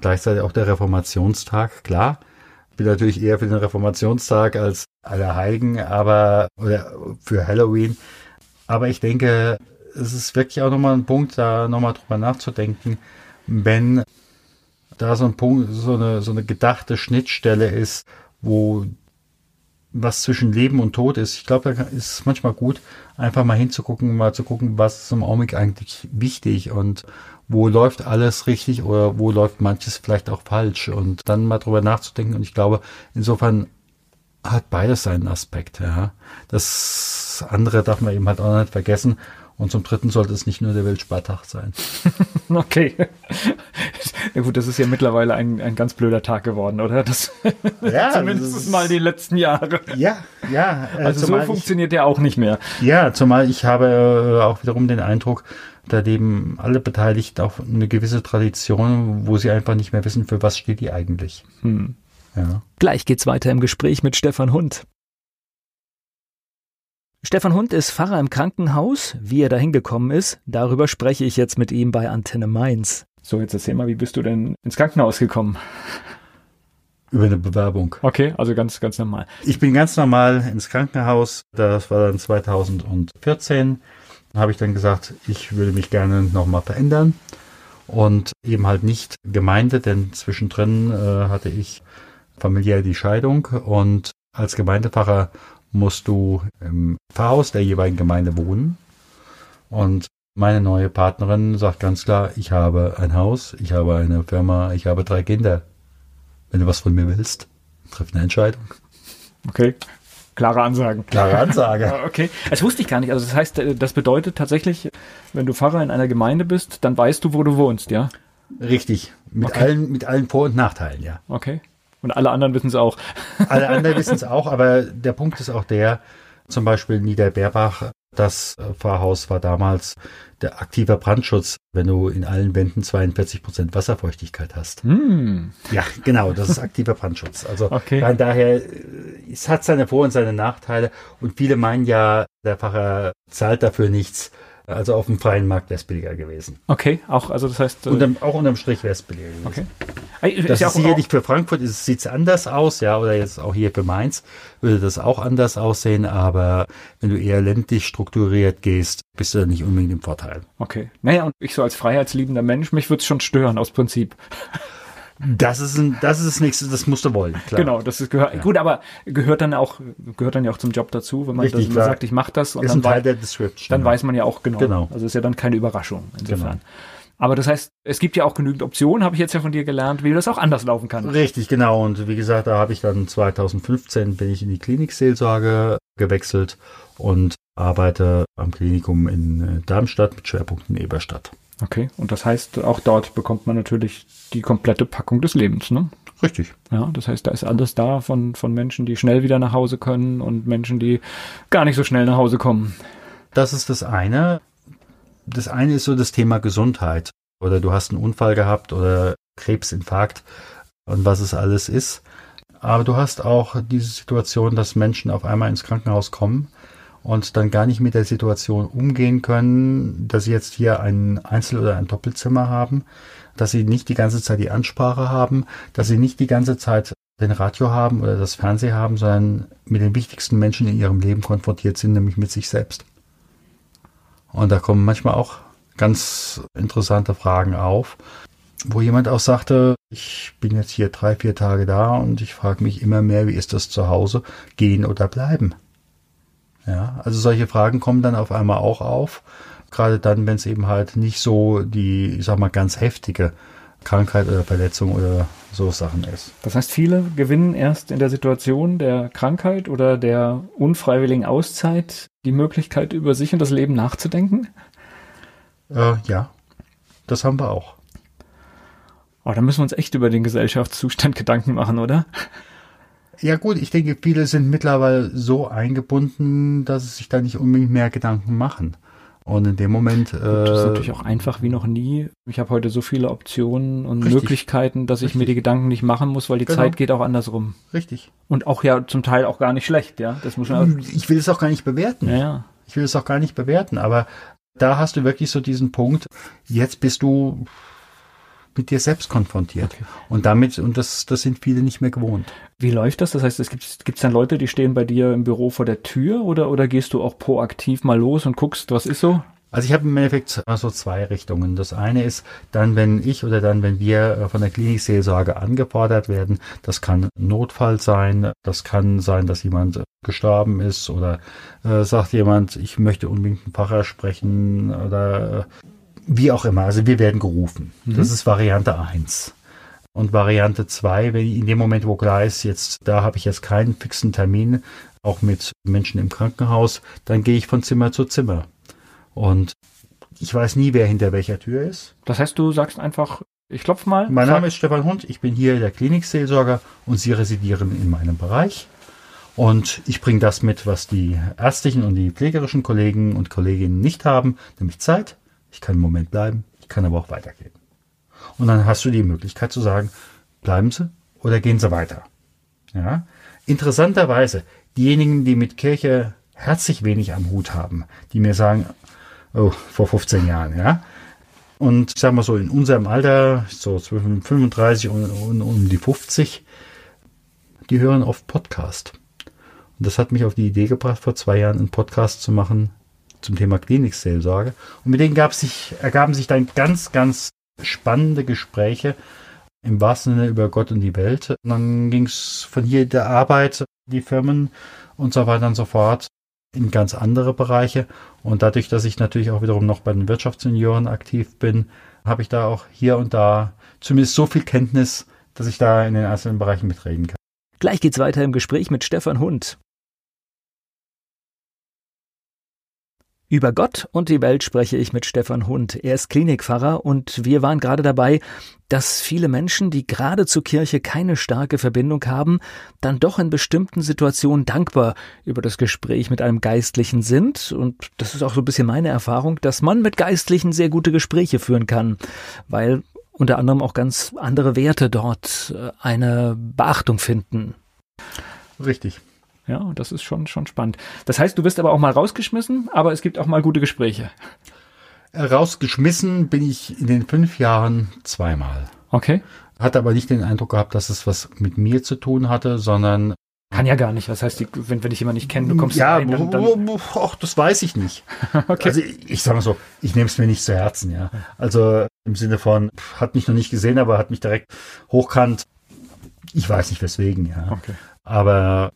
gleichzeitig auch der Reformationstag, klar. Bin natürlich eher für den Reformationstag als Allerheiligen, aber oder für Halloween. Aber ich denke, es ist wirklich auch nochmal ein Punkt, da nochmal drüber nachzudenken, wenn da so ein Punkt, so eine, so eine gedachte Schnittstelle ist, wo was zwischen Leben und Tod ist. Ich glaube, da ist es manchmal gut, einfach mal hinzugucken, mal zu gucken, was ist im Augenblick eigentlich wichtig und wo läuft alles richtig oder wo läuft manches vielleicht auch falsch und dann mal drüber nachzudenken. Und ich glaube, insofern hat beides seinen Aspekt. Ja. Das andere darf man eben halt auch nicht vergessen. Und zum Dritten sollte es nicht nur der Weltspartag sein. <laughs> okay. Ja gut, das ist ja mittlerweile ein, ein ganz blöder Tag geworden, oder? Das ja, <laughs> zumindest das mal die letzten Jahre. Ja, ja. Äh, also so funktioniert der auch nicht mehr. Ja, zumal ich habe äh, auch wiederum den Eindruck, da leben alle Beteiligten auf eine gewisse Tradition, wo sie einfach nicht mehr wissen, für was steht die eigentlich. Hm. Ja. Gleich geht's weiter im Gespräch mit Stefan Hund. Stefan Hund ist Pfarrer im Krankenhaus. Wie er da hingekommen ist, darüber spreche ich jetzt mit ihm bei Antenne Mainz. So, jetzt erzähl mal, wie bist du denn ins Krankenhaus gekommen? Über eine Bewerbung. Okay, also ganz, ganz normal. Ich bin ganz normal ins Krankenhaus. Das war dann 2014. Habe ich dann gesagt, ich würde mich gerne nochmal verändern. Und eben halt nicht Gemeinde, denn zwischendrin äh, hatte ich familiär die Scheidung und als Gemeindepfarrer musst du im Pfarrhaus der jeweiligen Gemeinde wohnen. Und meine neue Partnerin sagt ganz klar, ich habe ein Haus, ich habe eine Firma, ich habe drei Kinder. Wenn du was von mir willst, triff eine Entscheidung. Okay. Klare Ansagen. Klare Ansage. <laughs> okay. Das wusste ich gar nicht. Also das heißt, äh, das bedeutet tatsächlich, wenn du Pfarrer in einer Gemeinde bist, dann weißt du, wo du wohnst, ja? Richtig. Mit Okay. allen, mit allen Vor- und Nachteilen, ja. Okay. Und alle anderen wissen es auch. <laughs> Alle anderen wissen es auch, aber der Punkt ist auch der, zum Beispiel Niederberbach, das Pfarrhaus war damals der aktiver Brandschutz, wenn du in allen Wänden 42 Prozent Wasserfeuchtigkeit hast. Hm. Ja, genau, das ist aktiver Brandschutz. Also Okay. von daher, es hat seine Vor- und seine Nachteile und viele meinen ja, der Pfarrer zahlt dafür nichts. Also auf dem freien Markt wäre es billiger gewesen. Okay, auch, also das heißt. äh, Unterm, auch unterm Strich wäre es billiger gewesen. okay. Ey, Das ja ist sicherlich für Frankfurt sieht es anders aus, ja, oder jetzt auch hier für Mainz würde das auch anders aussehen, aber wenn du eher ländlich strukturiert gehst, bist du da nicht unbedingt im Vorteil. Okay. Naja, und ich so als freiheitsliebender Mensch, mich würde es schon stören, aus Prinzip. Das ist, ein, das ist das nächste, das musst du wollen, klar. Genau, das ist gehört. Ja. Gut, aber gehört dann auch gehört dann ja auch zum Job dazu, wenn man Richtig, das man sagt, ich mache das und Ist dann, ein Teil der Description. dann ja. weiß man ja auch genau. Genau. Also ist ja dann keine Überraschung insofern. Genau. Aber das heißt, es gibt ja auch genügend Optionen, habe ich jetzt ja von dir gelernt, wie das auch anders laufen kann. Richtig, genau. Und wie gesagt, da habe ich dann 2015 bin ich in die Klinikseelsorge gewechselt und arbeite am Klinikum in äh, Darmstadt mit Schwerpunkt in Eberstadt. Okay. Und das heißt, auch dort bekommt man natürlich die komplette Packung des Lebens, ne? Richtig. Ja, das heißt, da ist alles da von, von Menschen, die schnell wieder nach Hause können und Menschen, die gar nicht so schnell nach Hause kommen. Das ist das eine. Das eine ist so das Thema Gesundheit. Oder du hast einen Unfall gehabt oder Krebsinfarkt und was es alles ist. Aber du hast auch diese Situation, dass Menschen auf einmal ins Krankenhaus kommen und dann gar nicht mit der Situation umgehen können, dass sie jetzt hier ein Einzel- oder ein Doppelzimmer haben, dass sie nicht die ganze Zeit die Ansprache haben, dass sie nicht die ganze Zeit den Radio haben oder das Fernsehen haben, sondern mit den wichtigsten Menschen in ihrem Leben konfrontiert sind, nämlich mit sich selbst. Und da kommen manchmal auch ganz interessante Fragen auf, wo jemand auch sagte, ich bin jetzt hier drei, vier Tage da und ich frage mich immer mehr, wie ist das zu Hause, gehen oder bleiben? Ja, also solche Fragen kommen dann auf einmal auch auf, gerade dann, wenn es eben halt nicht so die, ich sag mal, ganz heftige Krankheit oder Verletzung oder so Sachen ist. Das heißt, viele gewinnen erst in der Situation der Krankheit oder der unfreiwilligen Auszeit die Möglichkeit, über sich und das Leben nachzudenken. Äh, ja, das haben wir auch. Oh, da müssen wir uns echt über den Gesellschaftszustand Gedanken machen, oder? Ja gut, ich denke, viele sind mittlerweile so eingebunden, dass sie sich da nicht unbedingt mehr Gedanken machen. Und in dem Moment, Das ist äh, natürlich auch einfach wie noch nie. Ich habe heute so viele Optionen und Richtig. Möglichkeiten, dass ich mir Richtig. die Gedanken nicht machen muss, weil die Genau. Zeit geht auch andersrum. richtig. Und auch ja zum Teil auch gar nicht schlecht, ja. Das muss man. Ich will es auch gar nicht bewerten. Ja, ja. Ich will es auch gar nicht bewerten, aber da hast du wirklich so diesen Punkt, jetzt bist du mit dir selbst konfrontiert. Okay. Und damit, und das, das sind viele nicht mehr gewohnt. Wie läuft das? Das heißt, es gibt gibt's dann Leute, die stehen bei dir im Büro vor der Tür oder oder gehst du auch proaktiv mal los und guckst, was ist so? Also ich habe im Endeffekt so zwei Richtungen. Das eine ist dann, wenn ich oder dann, wenn wir äh, von der Klinikseelsorge angefordert werden, das kann Notfall sein, das kann sein, dass jemand äh, gestorben ist oder äh, sagt jemand, ich möchte unbedingt einen Pfarrer sprechen oder äh, wie auch immer. Also wir werden gerufen. Das ist Variante eins. Und Variante zwei, wenn in dem Moment, wo klar ist, jetzt da habe ich jetzt keinen fixen Termin, auch mit Menschen im Krankenhaus, dann gehe ich von Zimmer zu Zimmer. Und ich weiß nie, wer hinter welcher Tür ist. Das heißt, du sagst einfach, ich klopf mal. Mein Name ist Stefan Hund, ich bin hier der Klinikseelsorger und Sie residieren in meinem Bereich. Und ich bringe das mit, was die ärztlichen und die pflegerischen Kollegen und Kolleginnen nicht haben, nämlich Zeit. Ich kann einen Moment bleiben, ich kann aber auch weitergehen. Und dann hast du die Möglichkeit zu sagen, bleiben Sie oder gehen Sie weiter. Ja? Interessanterweise, diejenigen, die mit Kirche herzlich wenig am Hut haben, die mir sagen, oh, vor 15 Jahren, ja, und ich sag mal so, in unserem Alter, so zwischen 35 und, und um die 50, die hören oft Podcast. Und das hat mich auf die Idee gebracht, vor zwei Jahren einen Podcast zu machen zum Thema Klinikseelsorge. Und mit denen gab sich, ergaben sich dann ganz, ganz spannende Gespräche im wahrsten Sinne über Gott und die Welt. Und dann ging es von hier der Arbeit, die Firmen und so weiter und so fort in ganz andere Bereiche. Und dadurch, dass ich natürlich auch wiederum noch bei den Wirtschaftssenioren aktiv bin, habe ich da auch hier und da zumindest so viel Kenntnis, dass ich da in den einzelnen Bereichen mitreden kann. Gleich geht's weiter im Gespräch mit Stefan Hund. Über Gott und die Welt spreche ich mit Stefan Hund. Er ist Klinikpfarrer und wir waren gerade dabei, dass viele Menschen, die gerade zur Kirche keine starke Verbindung haben, dann doch in bestimmten Situationen dankbar über das Gespräch mit einem Geistlichen sind. Und das ist auch so ein bisschen meine Erfahrung, dass man mit Geistlichen sehr gute Gespräche führen kann, weil unter anderem auch ganz andere Werte dort äh, eine Beachtung finden. Richtig. Ja, das ist schon, schon spannend. Das heißt, du bist aber auch mal rausgeschmissen, aber es gibt auch mal gute Gespräche. Äh, rausgeschmissen bin ich in den fünf Jahren zweimal. Okay. Hatte aber nicht den Eindruck gehabt, dass es was mit mir zu tun hatte, sondern kann ja gar nicht. Das heißt, die, wenn, wenn dich jemand nicht kennt, du kommst ja, rein, dann, dann ach, das weiß ich nicht. <laughs> okay. Also ich, ich sage mal so, ich nehme es mir nicht zu Herzen, ja. Also im Sinne von, hat mich noch nicht gesehen, aber hat mich direkt hochkant. Ich weiß nicht weswegen, ja. Okay. Aber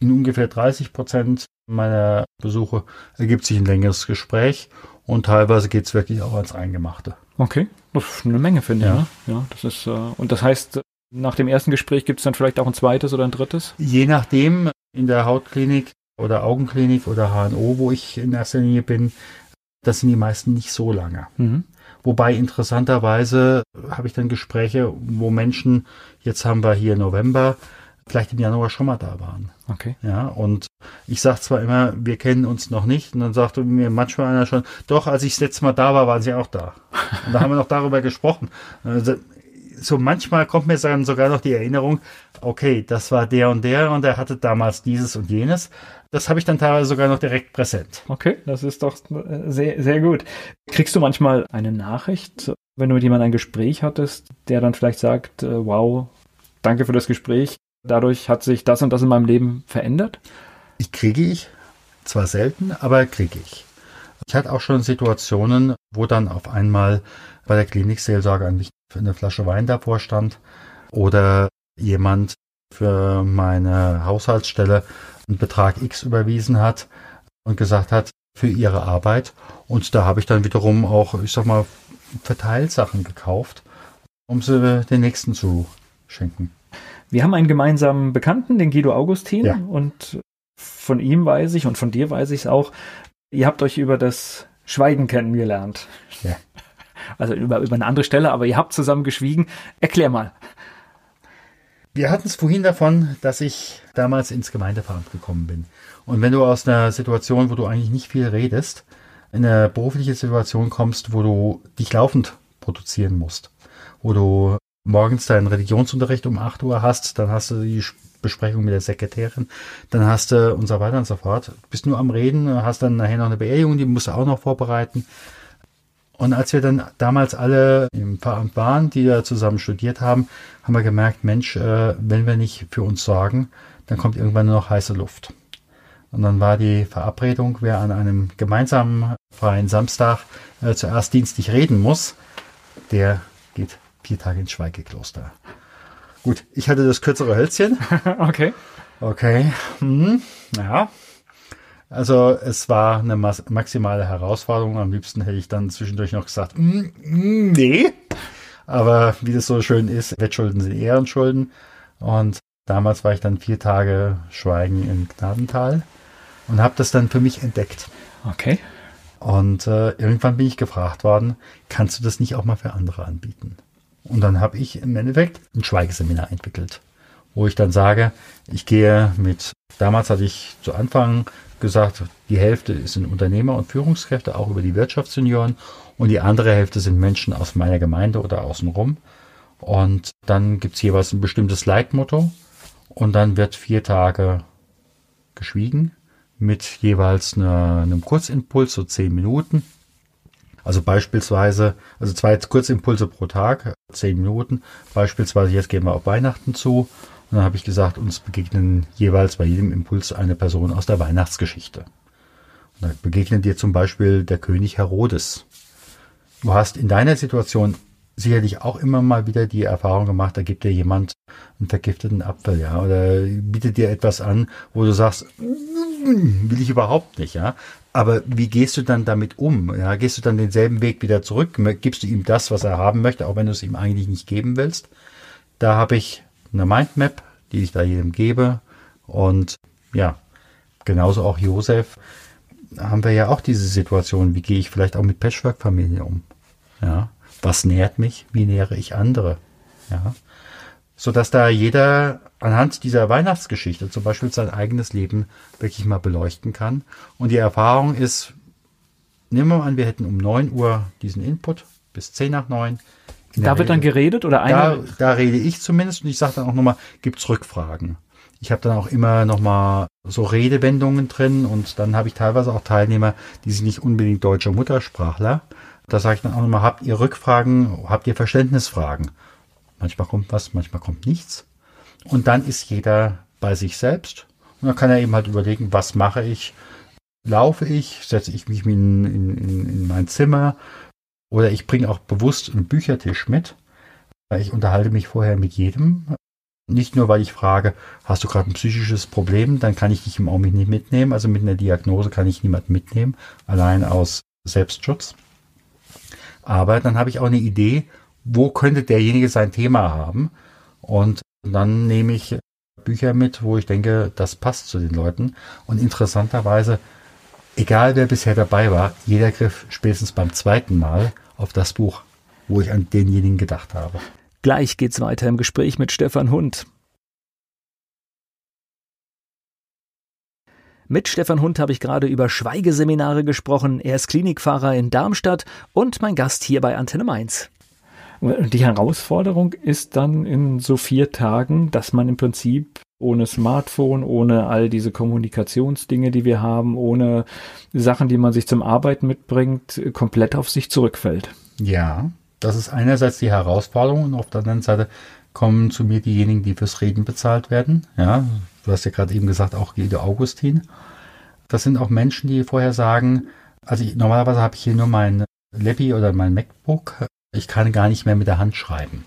in ungefähr 30 Prozent meiner Besuche ergibt sich ein längeres Gespräch und teilweise geht es wirklich auch ans Eingemachte. Okay, das ist eine Menge, finde ich. Ja. Ne? ja, das ist, äh, und das heißt, nach dem ersten Gespräch gibt es dann vielleicht auch ein zweites oder ein drittes? Je nachdem, in der Hautklinik oder Augenklinik oder HNO, wo ich in erster Linie bin, das sind die meisten nicht so lange. Mhm. Wobei interessanterweise habe ich dann Gespräche, wo Menschen, jetzt haben wir hier November, vielleicht im Januar schon mal da waren. Okay. Ja, und ich sage zwar immer, wir kennen uns noch nicht, und dann sagte mir manchmal einer schon, doch, als ich das letzte Mal da war, waren sie auch da. Und da haben wir noch darüber gesprochen. Also, so manchmal kommt mir dann sogar noch die Erinnerung, okay, das war der und der und er hatte damals dieses und jenes. Das habe ich dann teilweise sogar noch direkt präsent. Okay, das ist doch sehr, sehr gut. Kriegst du manchmal eine Nachricht, wenn du mit jemandem ein Gespräch hattest, der dann vielleicht sagt, äh, wow, danke für das Gespräch, dadurch hat sich das und das in meinem Leben verändert? Ich kriege ich, zwar selten, aber kriege ich. Ich hatte auch schon Situationen, wo dann auf einmal bei der Klinikseelsorge mich eine Flasche Wein davor stand oder jemand für meine Haushaltsstelle einen Betrag X überwiesen hat und gesagt hat, für ihre Arbeit. Und da habe ich dann wiederum auch, ich sag mal, Verteilsachen gekauft, um sie den nächsten zu schenken. Wir haben einen gemeinsamen Bekannten, den Guido Augustin, ja. und von ihm weiß ich und von dir weiß ich es auch, ihr habt euch über das Schweigen kennengelernt. Ja. <laughs> Also über, über eine andere Stelle, aber ihr habt zusammen geschwiegen. Erklär mal. Wir hatten es vorhin davon, dass ich damals ins Gemeindeveramt gekommen bin. Und wenn du aus einer Situation, wo du eigentlich nicht viel redest, in eine berufliche Situation kommst, wo du dich laufend produzieren musst, wo du morgens deinen Religionsunterricht um 8 Uhr hast, dann hast du die Besprechung mit der Sekretärin, dann hast du und so weiter und so fort. Bist nur am Reden, hast dann nachher noch eine Beerdigung, die musst du auch noch vorbereiten. Und als wir dann damals alle im Veramt waren, die da zusammen studiert haben, haben wir gemerkt, Mensch, äh, wenn wir nicht für uns sorgen, dann kommt irgendwann nur noch heiße Luft. Und dann war die Verabredung, wer an einem gemeinsamen freien Samstag äh, zuerst dienstlich reden muss, der vier Tage ins Schweigekloster. Gut, ich hatte das kürzere Hölzchen. <laughs> okay. Okay. Hm, ja. Also es war eine maximale Herausforderung. Am liebsten hätte ich dann zwischendurch noch gesagt, mm, mm, nee. Aber wie das so schön ist, Wettschulden sind Ehrenschulden. Und damals war ich dann vier Tage Schweigen im Gnadental und habe das dann für mich entdeckt. Okay. Und äh, irgendwann bin ich gefragt worden, kannst du das nicht auch mal für andere anbieten? Und dann habe ich im Endeffekt ein Schweigeseminar entwickelt, wo ich dann sage, ich gehe mit, damals hatte ich zu Anfang gesagt, die Hälfte sind Unternehmer und Führungskräfte, auch über die Wirtschaftssenioren, und die andere Hälfte sind Menschen aus meiner Gemeinde oder außenrum. Und dann gibt's jeweils ein bestimmtes Leitmotto und dann wird vier Tage geschwiegen mit jeweils eine, einem Kurzimpuls, so zehn Minuten. Also beispielsweise, also zwei Kurzimpulse pro Tag, zehn Minuten. Beispielsweise, jetzt gehen wir auf Weihnachten zu. Und dann habe ich gesagt, uns begegnen jeweils bei jedem Impuls eine Person aus der Weihnachtsgeschichte. Und da begegnet dir zum Beispiel der König Herodes. Du hast in deiner Situation sicherlich auch immer mal wieder die Erfahrung gemacht, da gibt dir jemand einen vergifteten Apfel, ja, oder bietet dir etwas an, wo du sagst, mm, will ich überhaupt nicht, ja. Aber wie gehst du dann damit um? Ja, gehst du dann denselben Weg wieder zurück? Gibst du ihm das, was er haben möchte, auch wenn du es ihm eigentlich nicht geben willst? Da habe ich eine Mindmap, die ich da jedem gebe. Und ja, genauso auch Josef. haben wir ja auch diese Situation, wie gehe ich vielleicht auch mit Patchwork-Familien um? Was nährt mich? Wie nähere ich andere? Ja. Sodass da jeder anhand dieser Weihnachtsgeschichte zum Beispiel sein eigenes Leben wirklich mal beleuchten kann. Und die Erfahrung ist, nehmen wir mal an, wir hätten um 9 Uhr diesen Input bis 10 nach 9. Da wird dann geredet oder einer? Da, da rede ich zumindest und ich sage dann auch nochmal, gibt's Rückfragen. Ich habe dann auch immer nochmal so Redewendungen drin und dann habe ich teilweise auch Teilnehmer, die sind nicht unbedingt deutscher Muttersprachler. Da sage ich dann auch nochmal, habt ihr Rückfragen, habt ihr Verständnisfragen? Manchmal kommt was, manchmal kommt nichts. Und dann ist jeder bei sich selbst. Und dann kann er eben halt überlegen, was mache ich? Laufe ich? Setze ich mich in, in, in mein Zimmer? Oder ich bringe auch bewusst einen Büchertisch mit. Ich unterhalte mich vorher mit jedem. Nicht nur, weil ich frage, hast du gerade ein psychisches Problem, dann kann ich dich im Augenblick nicht mitnehmen. Also mit einer Diagnose kann ich niemanden mitnehmen, allein aus Selbstschutz. Aber dann habe ich auch eine Idee, wo könnte derjenige sein Thema haben. Und dann nehme ich Bücher mit, wo ich denke, das passt zu den Leuten. Und interessanterweise, egal wer bisher dabei war, jeder griff spätestens beim zweiten Mal auf das Buch, wo ich an denjenigen gedacht habe. Gleich geht's weiter im Gespräch mit Stefan Hund. Mit Stefan Hund habe ich gerade über Schweigeseminare gesprochen. Er ist Klinikfahrer in Darmstadt und mein Gast hier bei Antenne Mainz. Die Herausforderung ist dann in so vier Tagen, dass man im Prinzip ohne Smartphone, ohne all diese Kommunikationsdinge, die wir haben, ohne Sachen, die man sich zum Arbeiten mitbringt, komplett auf sich zurückfällt. Ja, das ist einerseits die Herausforderung und auf der anderen Seite kommen zu mir diejenigen, die fürs Reden bezahlt werden. Ja, du hast ja gerade eben gesagt, auch Guido Augustin. Das sind auch Menschen, die vorher sagen, also ich, normalerweise habe ich hier nur mein Lappi oder mein MacBook. Ich kann gar nicht mehr mit der Hand schreiben.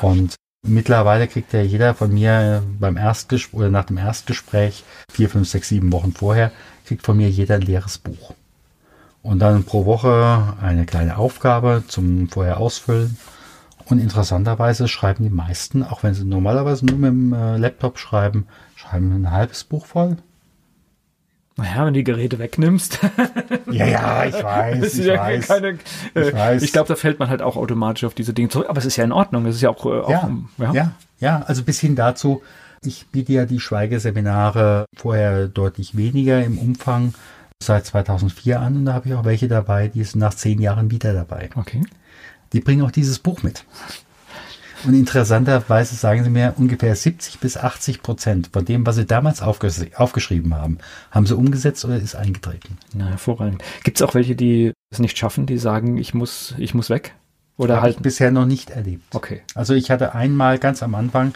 Und mittlerweile kriegt ja jeder von mir beim Erstgespräch oder nach dem Erstgespräch, vier, fünf, sechs, sieben Wochen vorher, kriegt von mir jeder ein leeres Buch. Und dann pro Woche eine kleine Aufgabe zum vorher ausfüllen. Und interessanterweise schreiben die meisten, auch wenn sie normalerweise nur mit dem äh, Laptop schreiben, schreiben ein halbes Buch voll. Naja, wenn du die Geräte wegnimmst. <laughs> ja, ja, ich weiß, ich ja weiß. Keine, ich, äh, ich glaube, da fällt man halt auch automatisch auf diese Dinge zurück. Aber es ist ja in Ordnung. Es ist ja auch, äh, auch ja, ja, ja, ja. Also bis hin dazu, ich biete ja die Schweigeseminare vorher deutlich weniger im Umfang seit 2004 an und da habe ich auch welche dabei, die sind nach zehn Jahren wieder dabei. Okay. Die bringen auch dieses Buch mit. Und interessanterweise sagen sie mir, ungefähr 70 bis 80 Prozent von dem, was sie damals aufges aufgeschrieben haben, haben sie umgesetzt oder ist eingetreten. Na, hervorragend. Gibt es auch welche, die es nicht schaffen, die sagen, ich muss, ich muss weg? Oder Hab halt ich bisher noch nicht erlebt. Okay. Also ich hatte einmal ganz am Anfang,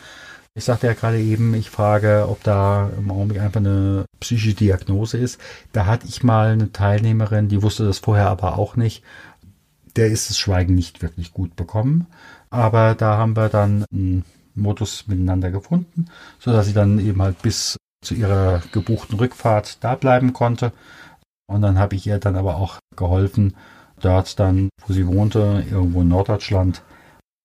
ich sagte ja gerade eben, ich frage, ob da im Augenblick einfach eine psychische Diagnose ist. Da hatte ich mal eine Teilnehmerin, die wusste das vorher aber auch nicht. Der ist das Schweigen nicht wirklich gut bekommen. Aber da haben wir dann einen Modus miteinander gefunden, so dass sie dann eben halt bis zu ihrer gebuchten Rückfahrt da bleiben konnte. Und dann habe ich ihr dann aber auch geholfen, dort dann, wo sie wohnte, irgendwo in Norddeutschland,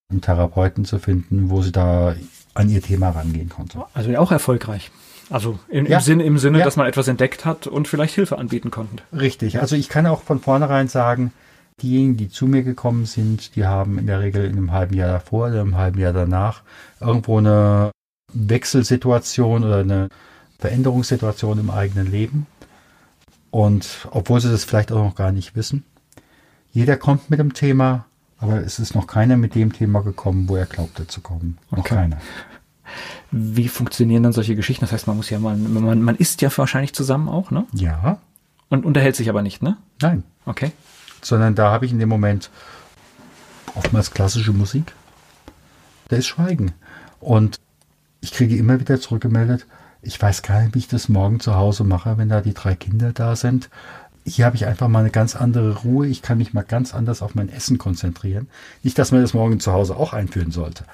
einen Therapeuten zu finden, wo sie da an ihr Thema rangehen konnte. Also auch erfolgreich. Also im, ja. im Sinne, im Sinne ja. dass man etwas entdeckt hat und vielleicht Hilfe anbieten konnte. Richtig. Also ich kann auch von vornherein sagen, diejenigen, die zu mir gekommen sind, die haben in der Regel in einem halben Jahr davor oder im halben Jahr danach irgendwo eine Wechselsituation oder eine Veränderungssituation im eigenen Leben. Und obwohl sie das vielleicht auch noch gar nicht wissen, jeder kommt mit dem Thema, aber es ist noch keiner mit dem Thema gekommen, wo er glaubte zu kommen. Noch okay. keiner. Wie funktionieren dann solche Geschichten? Das heißt, man muss ja mal, man, man isst ja wahrscheinlich zusammen auch, ne? Ja. Und unterhält sich aber nicht, ne? Nein. Okay. Sondern da habe ich in dem Moment oftmals klassische Musik. Da ist Schweigen. Und ich kriege immer wieder zurückgemeldet, ich weiß gar nicht, wie ich das morgen zu Hause mache, wenn da die drei Kinder da sind hier habe ich einfach mal eine ganz andere Ruhe. Ich kann mich mal ganz anders auf mein Essen konzentrieren. Nicht, dass man das morgen zu Hause auch einführen sollte.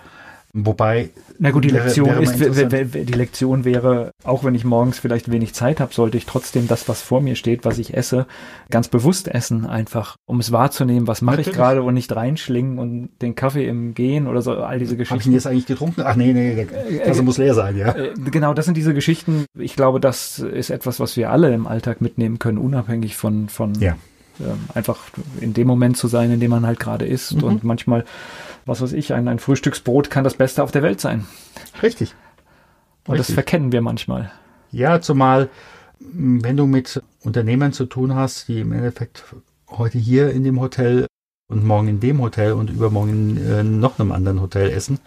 Wobei. Na gut, die Lektion wäre, ist, die Lektion wäre, auch wenn ich morgens vielleicht wenig Zeit habe, sollte ich trotzdem das, was vor mir steht, was ich esse, ganz bewusst essen, einfach, um es wahrzunehmen, was mache ich gerade und nicht reinschlingen und den Kaffee im Gehen oder so, all diese Geschichten. Habe ich ihn jetzt eigentlich getrunken? Ach nee, nee, der Tasse äh, muss leer sein, ja. Äh, genau, das sind diese Geschichten. Ich glaube, das ist etwas, was wir alle im Alltag mitnehmen können, unabhängig von, von ja. ähm, einfach in dem Moment zu sein, in dem man halt gerade ist mhm. und manchmal was weiß ich, ein, ein Frühstücksbrot kann das Beste auf der Welt sein. Richtig. Und Richtig. das verkennen wir manchmal. Ja, zumal, wenn du mit Unternehmern zu tun hast, die im Endeffekt heute hier in dem Hotel und morgen in dem Hotel und übermorgen in äh, noch einem anderen Hotel essen.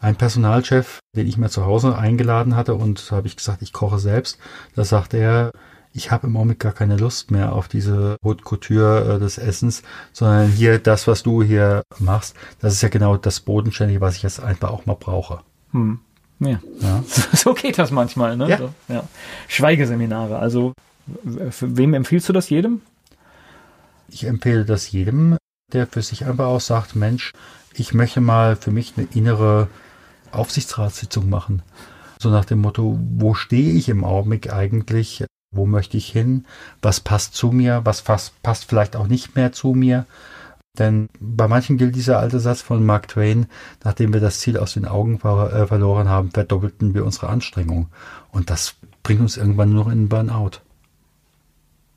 Ein Personalchef, den ich mir zu Hause eingeladen hatte und habe ich gesagt, ich koche selbst, da sagt er, ich habe im Augenblick gar keine Lust mehr auf diese Haute Couture äh, des Essens, sondern hier das, was du hier machst, das ist ja genau das Bodenständige, was ich jetzt einfach auch mal brauche. Hm. Ja. ja. <laughs> So geht das manchmal, ne? Ja. So, ja. Schweigeseminare. Also, für wem empfiehlst du das jedem? Ich empfehle das jedem, der für sich einfach auch sagt, Mensch, ich möchte mal für mich eine innere Aufsichtsratssitzung machen. So nach dem Motto, wo stehe ich im Augenblick eigentlich? Wo möchte ich hin? Was passt zu mir? Was passt vielleicht auch nicht mehr zu mir? Denn bei manchen gilt dieser alte Satz von Mark Twain, nachdem wir das Ziel aus den Augen ver äh, verloren haben, verdoppelten wir unsere Anstrengung. Und das bringt uns irgendwann nur in einen Burnout.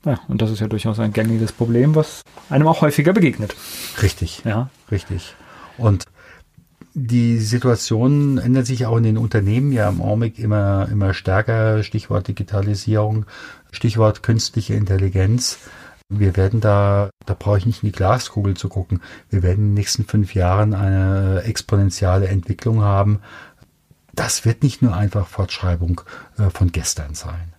Ja, und das ist ja durchaus ein gängiges Problem, was einem auch häufiger begegnet. Richtig. Ja. Richtig. Und die Situation ändert sich auch in den Unternehmen ja im Augenblick immer, immer stärker. Stichwort Digitalisierung, Stichwort künstliche Intelligenz. Wir werden da, da brauche ich nicht in die Glaskugel zu gucken. Wir werden in den nächsten fünf Jahren eine exponentielle Entwicklung haben. Das wird nicht nur einfach Fortschreibung äh, von gestern sein.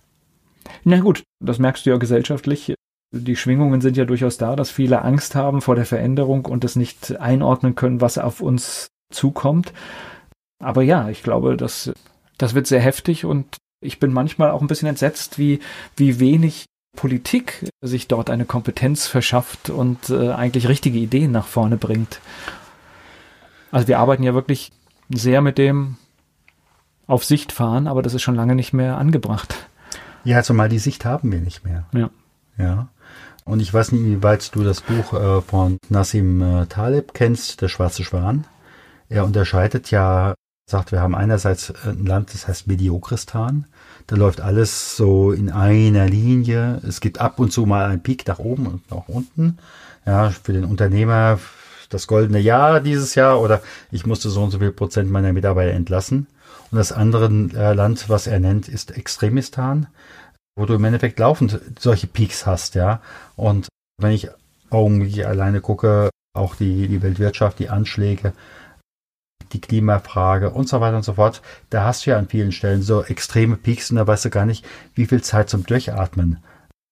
Na gut, das merkst du ja gesellschaftlich. Die Schwingungen sind ja durchaus da, dass viele Angst haben vor der Veränderung und es nicht einordnen können, was auf uns zukommt. Aber ja, ich glaube, das, das wird sehr heftig und ich bin manchmal auch ein bisschen entsetzt, wie, wie wenig Politik sich dort eine Kompetenz verschafft und äh, eigentlich richtige Ideen nach vorne bringt. Also wir arbeiten ja wirklich sehr mit dem auf Sicht fahren, aber das ist schon lange nicht mehr angebracht. Ja, zumal die Sicht haben wir nicht mehr. Ja. Ja. Und ich weiß nicht, wie weit du das Buch äh, von Nassim äh, Taleb kennst, Der schwarze Schwan. Er unterscheidet ja, sagt, wir haben einerseits ein Land, das heißt Mediokristan. Da läuft alles so in einer Linie. Es gibt ab und zu mal einen Peak nach oben und nach unten. Ja, für den Unternehmer das goldene Jahr dieses Jahr oder ich musste so und so viel Prozent meiner Mitarbeiter entlassen. Und das andere äh, Land, was er nennt, ist Extremistan, wo du im Endeffekt laufend solche Peaks hast, ja. Und wenn ich augenblicklich alleine gucke, auch die, die Weltwirtschaft, die Anschläge, die Klimafrage und so weiter und so fort. Da hast du ja an vielen Stellen so extreme Peaks und da weißt du gar nicht, wie viel Zeit zum Durchatmen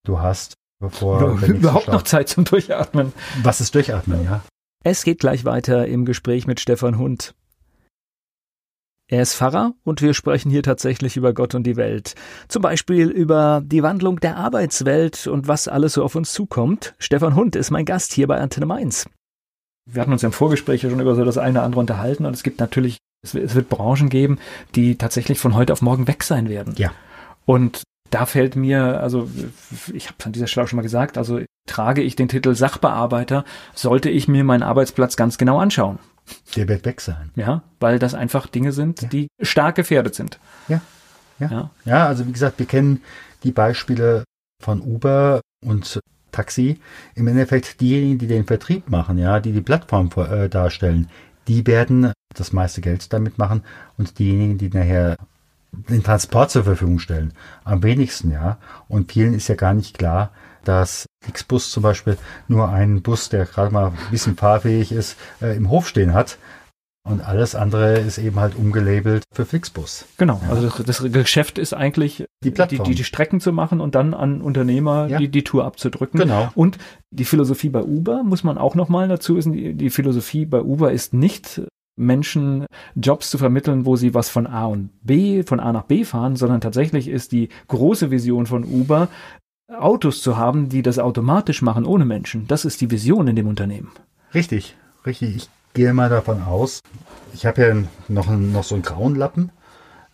du hast, bevor überhaupt noch Zeit zum Durchatmen. Was ist Durchatmen, ja? Es geht gleich weiter im Gespräch mit Stefan Hund. Er ist Pfarrer und wir sprechen hier tatsächlich über Gott und die Welt. Zum Beispiel über die Wandlung der Arbeitswelt und was alles so auf uns zukommt. Stefan Hund ist mein Gast hier bei Antenne Mainz. Wir hatten uns im Vorgespräch ja schon über so das eine oder andere unterhalten und es gibt natürlich, es wird Branchen geben, die tatsächlich von heute auf morgen weg sein werden. Ja. Und da fällt mir, also ich habe es an dieser Stelle auch schon mal gesagt, also trage ich den Titel Sachbearbeiter, sollte ich mir meinen Arbeitsplatz ganz genau anschauen. Der wird weg sein. Ja, weil das einfach Dinge sind, ja. die stark gefährdet sind. Ja. ja. Ja. Ja, also wie gesagt, wir kennen die Beispiele von Uber und Taxi im Endeffekt diejenigen, die den Vertrieb machen, ja, die die Plattform äh, darstellen, die werden das meiste Geld damit machen und diejenigen, die nachher den Transport zur Verfügung stellen, am wenigsten, ja. Und vielen ist ja gar nicht klar, dass X-Bus zum Beispiel nur einen Bus, der gerade mal ein bisschen fahrfähig ist, äh, im Hof stehen hat und alles andere ist eben halt umgelabelt für Flixbus. Genau, ja. also das, das, Geschäft ist eigentlich die, die, die, die, Strecken zu machen und dann an Unternehmer ja. die, die Tour abzudrücken. Genau. Und die Philosophie bei Uber, muss man auch nochmal dazu wissen, die, die Philosophie bei Uber ist nicht Menschen Jobs zu vermitteln, wo sie was von A und B, von A nach B fahren, sondern tatsächlich ist die große Vision von Uber, Autos zu haben, die das automatisch machen ohne Menschen. Das ist die Vision in dem Unternehmen. Richtig, richtig. Ich gehe mal davon aus, ich habe ja noch, noch so einen grauen Lappen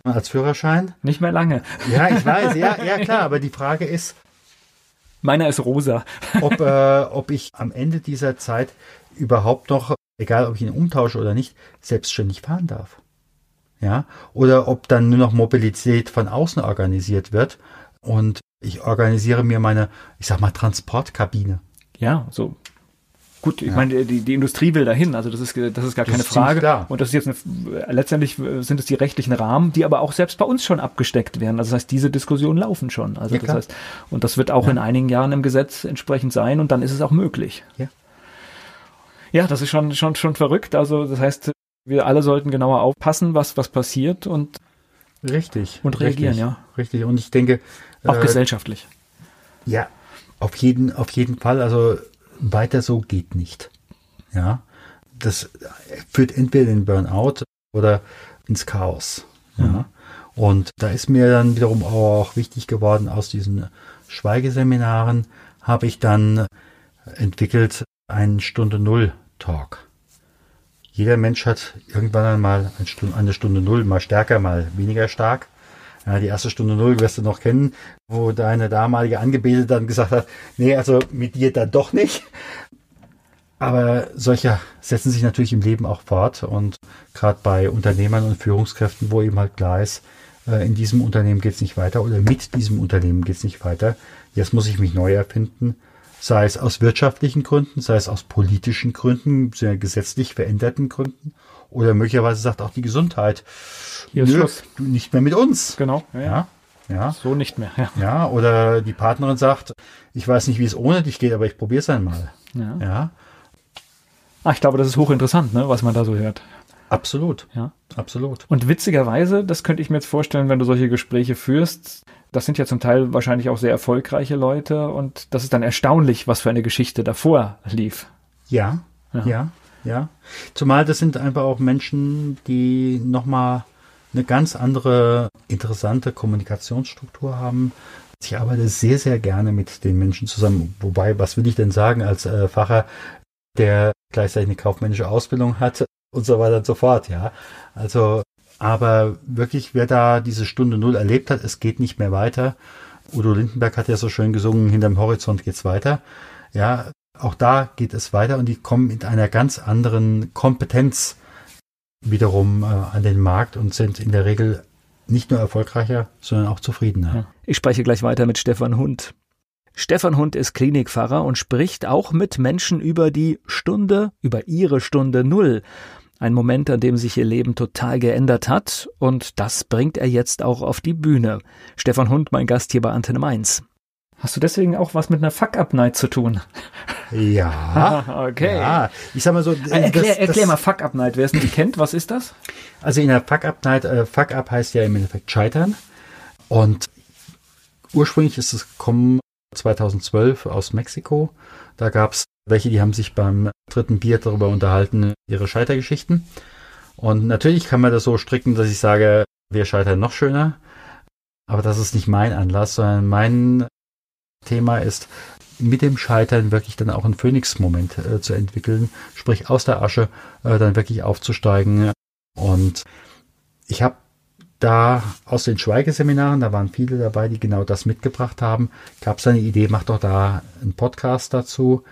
als Führerschein. Nicht mehr lange. Ja, ich <laughs> weiß, ja, ja klar, aber die Frage ist. Meiner ist rosa. ob, <laughs> äh, ob ich am Ende dieser Zeit überhaupt noch, egal ob ich ihn umtausche oder nicht, selbstständig fahren darf. Ja, oder ob dann nur noch Mobilität von außen organisiert wird und ich organisiere mir meine, ich sag mal, Transportkabine. Ja, so Gut, ich ja. meine, die, die Industrie will dahin, also das ist, das ist gar das keine ist Frage. Klar. Und das ist jetzt eine, letztendlich sind es die rechtlichen Rahmen, die aber auch selbst bei uns schon abgesteckt werden. Also das heißt, diese Diskussionen laufen schon. Also ja, das heißt, und das wird auch ja. in einigen Jahren im Gesetz entsprechend sein und dann ist es auch möglich. Ja. Ja, das ist schon, schon, schon verrückt. Also das heißt, wir alle sollten genauer aufpassen, was, was passiert und Richtig. Und reagieren, richtig, ja. Richtig. Und ich denke. Auch äh, gesellschaftlich. Ja, auf jeden, auf jeden Fall. Also weiter so geht nicht. Ja, das führt entweder in Burnout oder ins Chaos. Ja. Mhm. Und da ist mir dann wiederum auch wichtig geworden, aus diesen Schweigeseminaren habe ich dann entwickelt einen Stunde Null Talk. Jeder Mensch hat irgendwann einmal eine Stunde, eine Stunde Null, mal stärker, mal weniger stark. Ja, die erste Stunde Null wirst du noch kennen, wo deine damalige Angebetete dann gesagt hat, nee, also mit dir dann doch nicht. Aber solche setzen sich natürlich im Leben auch fort und gerade bei Unternehmern und Führungskräften, wo eben halt klar ist, äh, in diesem Unternehmen geht es nicht weiter oder mit diesem Unternehmen geht es nicht weiter. Jetzt muss ich mich neu erfinden, sei es aus wirtschaftlichen Gründen, sei es aus politischen Gründen, sehr gesetzlich veränderten Gründen oder möglicherweise sagt auch die Gesundheit, Hier ist nö, Schluss. nicht mehr mit uns. Genau. Ja, ja. ja. So nicht mehr. Ja. ja, oder die Partnerin sagt, ich weiß nicht, wie es ohne dich geht, aber ich probiere es einmal. Ja. ja. Ach, ich glaube, das ist hochinteressant, ne, was man da so hört. Absolut. Ja. Absolut. Und witzigerweise, das könnte ich mir jetzt vorstellen, wenn du solche Gespräche führst, das sind ja zum Teil wahrscheinlich auch sehr erfolgreiche Leute und das ist dann erstaunlich, was für eine Geschichte davor lief. Ja, ja, ja. Ja. Zumal das sind einfach auch Menschen, die nochmal eine ganz andere interessante Kommunikationsstruktur haben. Ich arbeite sehr, sehr gerne mit den Menschen zusammen. Wobei, was will ich denn sagen als äh, Facher, der gleichzeitig eine kaufmännische Ausbildung hat und so weiter und so fort, ja. Also, aber wirklich, wer da diese Stunde Null erlebt hat, es geht nicht mehr weiter. Udo Lindenberg hat ja so schön gesungen, hinterm Horizont geht's weiter. Ja, auch da geht es weiter und die kommen mit einer ganz anderen Kompetenz wiederum äh, an den Markt und sind in der Regel nicht nur erfolgreicher, sondern auch zufriedener. Ich spreche gleich weiter mit Stefan Hund. Stefan Hund ist Klinikpfarrer und spricht auch mit Menschen über die Stunde, über ihre Stunde Null. Ein Moment, an dem sich ihr Leben total geändert hat und das bringt er jetzt auch auf die Bühne. Stefan Hund, mein Gast hier bei Antenne Mainz. Hast du deswegen auch was mit einer Fuck-Up-Night zu tun? Ja. <laughs> okay. Ja. Ich sag mal so. Äh, erklär, das, erklär mal Fuck-Up-Night. Wer es nicht kennt, was ist das? Also in der Fuck-Up-Night, äh, Fuck-Up heißt ja im Endeffekt scheitern. Und ursprünglich ist es gekommen 2012 aus Mexiko. Da gab es welche, die haben sich beim dritten Bier darüber unterhalten, ihre Scheitergeschichten. Und natürlich kann man das so stricken, dass ich sage, wir scheitern noch schöner. Aber das ist nicht mein Anlass, sondern mein Thema ist, mit dem Scheitern wirklich dann auch einen Phoenix-Moment äh, zu entwickeln, sprich aus der Asche äh, dann wirklich aufzusteigen. Und ich habe da aus den Schweigeseminaren, da waren viele dabei, die genau das mitgebracht haben, gab es eine Idee, mach doch da einen Podcast dazu.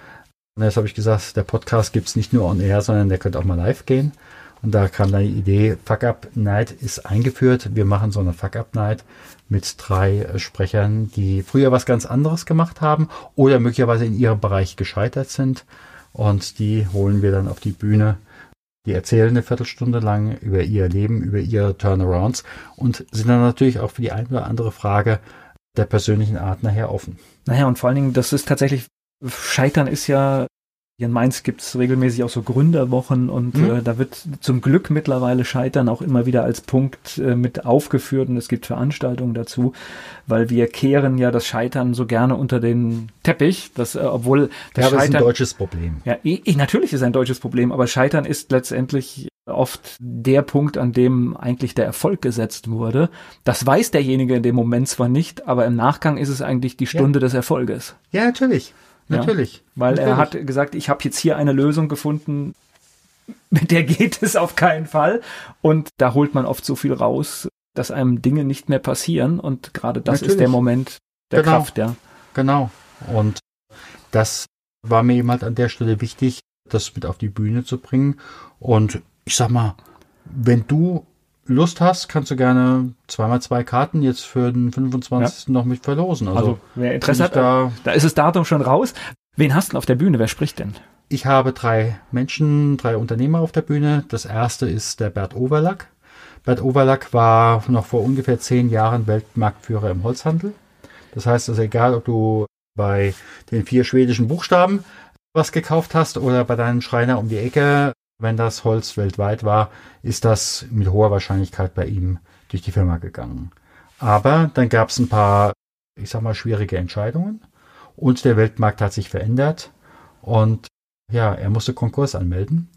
Und jetzt habe ich gesagt, der Podcast gibt es nicht nur on air, sondern der könnte auch mal live gehen. Und da kam dann die Idee, Fuck Up Night ist eingeführt. Wir machen so eine Fuck Up Night mit drei äh, Sprechern, die früher was ganz anderes gemacht haben oder möglicherweise in ihrem Bereich gescheitert sind. Und die holen wir dann auf die Bühne. Die erzählen eine Viertelstunde lang über ihr Leben, über ihre Turnarounds und sind dann natürlich auch für die eine oder andere Frage der persönlichen Art nachher offen. Naja, und vor allen Dingen, das ist tatsächlich, Scheitern ist ja hier in Mainz gibt's regelmäßig auch so Gründerwochen und mhm. äh, da wird zum Glück mittlerweile Scheitern auch immer wieder als Punkt äh, mit aufgeführt und es gibt Veranstaltungen dazu, weil wir kehren ja das Scheitern so gerne unter den Teppich, dass, äh, obwohl das ja, Scheitern. ist ein deutsches Problem. Ja, eh, eh, natürlich ist ein deutsches Problem, aber Scheitern ist letztendlich oft der Punkt, an dem eigentlich der Erfolg gesetzt wurde. Das weiß derjenige in dem Moment zwar nicht, aber im Nachgang ist es eigentlich die Stunde ja. des Erfolges. Ja, natürlich. Natürlich. Weil natürlich. er hat gesagt, ich habe jetzt hier eine Lösung gefunden. mit der geht es auf keinen Fall. Und da holt man oft so viel raus, dass einem Dinge nicht mehr passieren. Und gerade das Natürlich. ist der Moment der genau. Kraft, ja. Genau. Und das war mir eben halt an der Stelle wichtig, das mit auf die Bühne zu bringen. Und ich sag mal, wenn du Lust hast, kannst du gerne zweimal zwei Karten jetzt für den 25. Ja. noch mit verlosen. Also, also wer Interesse hat, da, da ist das Datum schon raus. Wen hast du auf der Bühne? Wer spricht denn? Ich habe drei Menschen, drei Unternehmer auf der Bühne. Das erste ist der Bert Overlack. Bert Overlack war noch vor ungefähr zehn Jahren Weltmarktführer im Holzhandel. Das heißt also, egal ob du bei den vier schwedischen Buchstaben was gekauft hast oder bei deinem Schreiner um die Ecke, wenn das Holz weltweit war, ist das mit hoher Wahrscheinlichkeit bei ihm durch die Firma gegangen. Aber dann gab es ein paar, ich sag mal, schwierige Entscheidungen und der Weltmarkt hat sich verändert und ja, er musste Konkurs anmelden.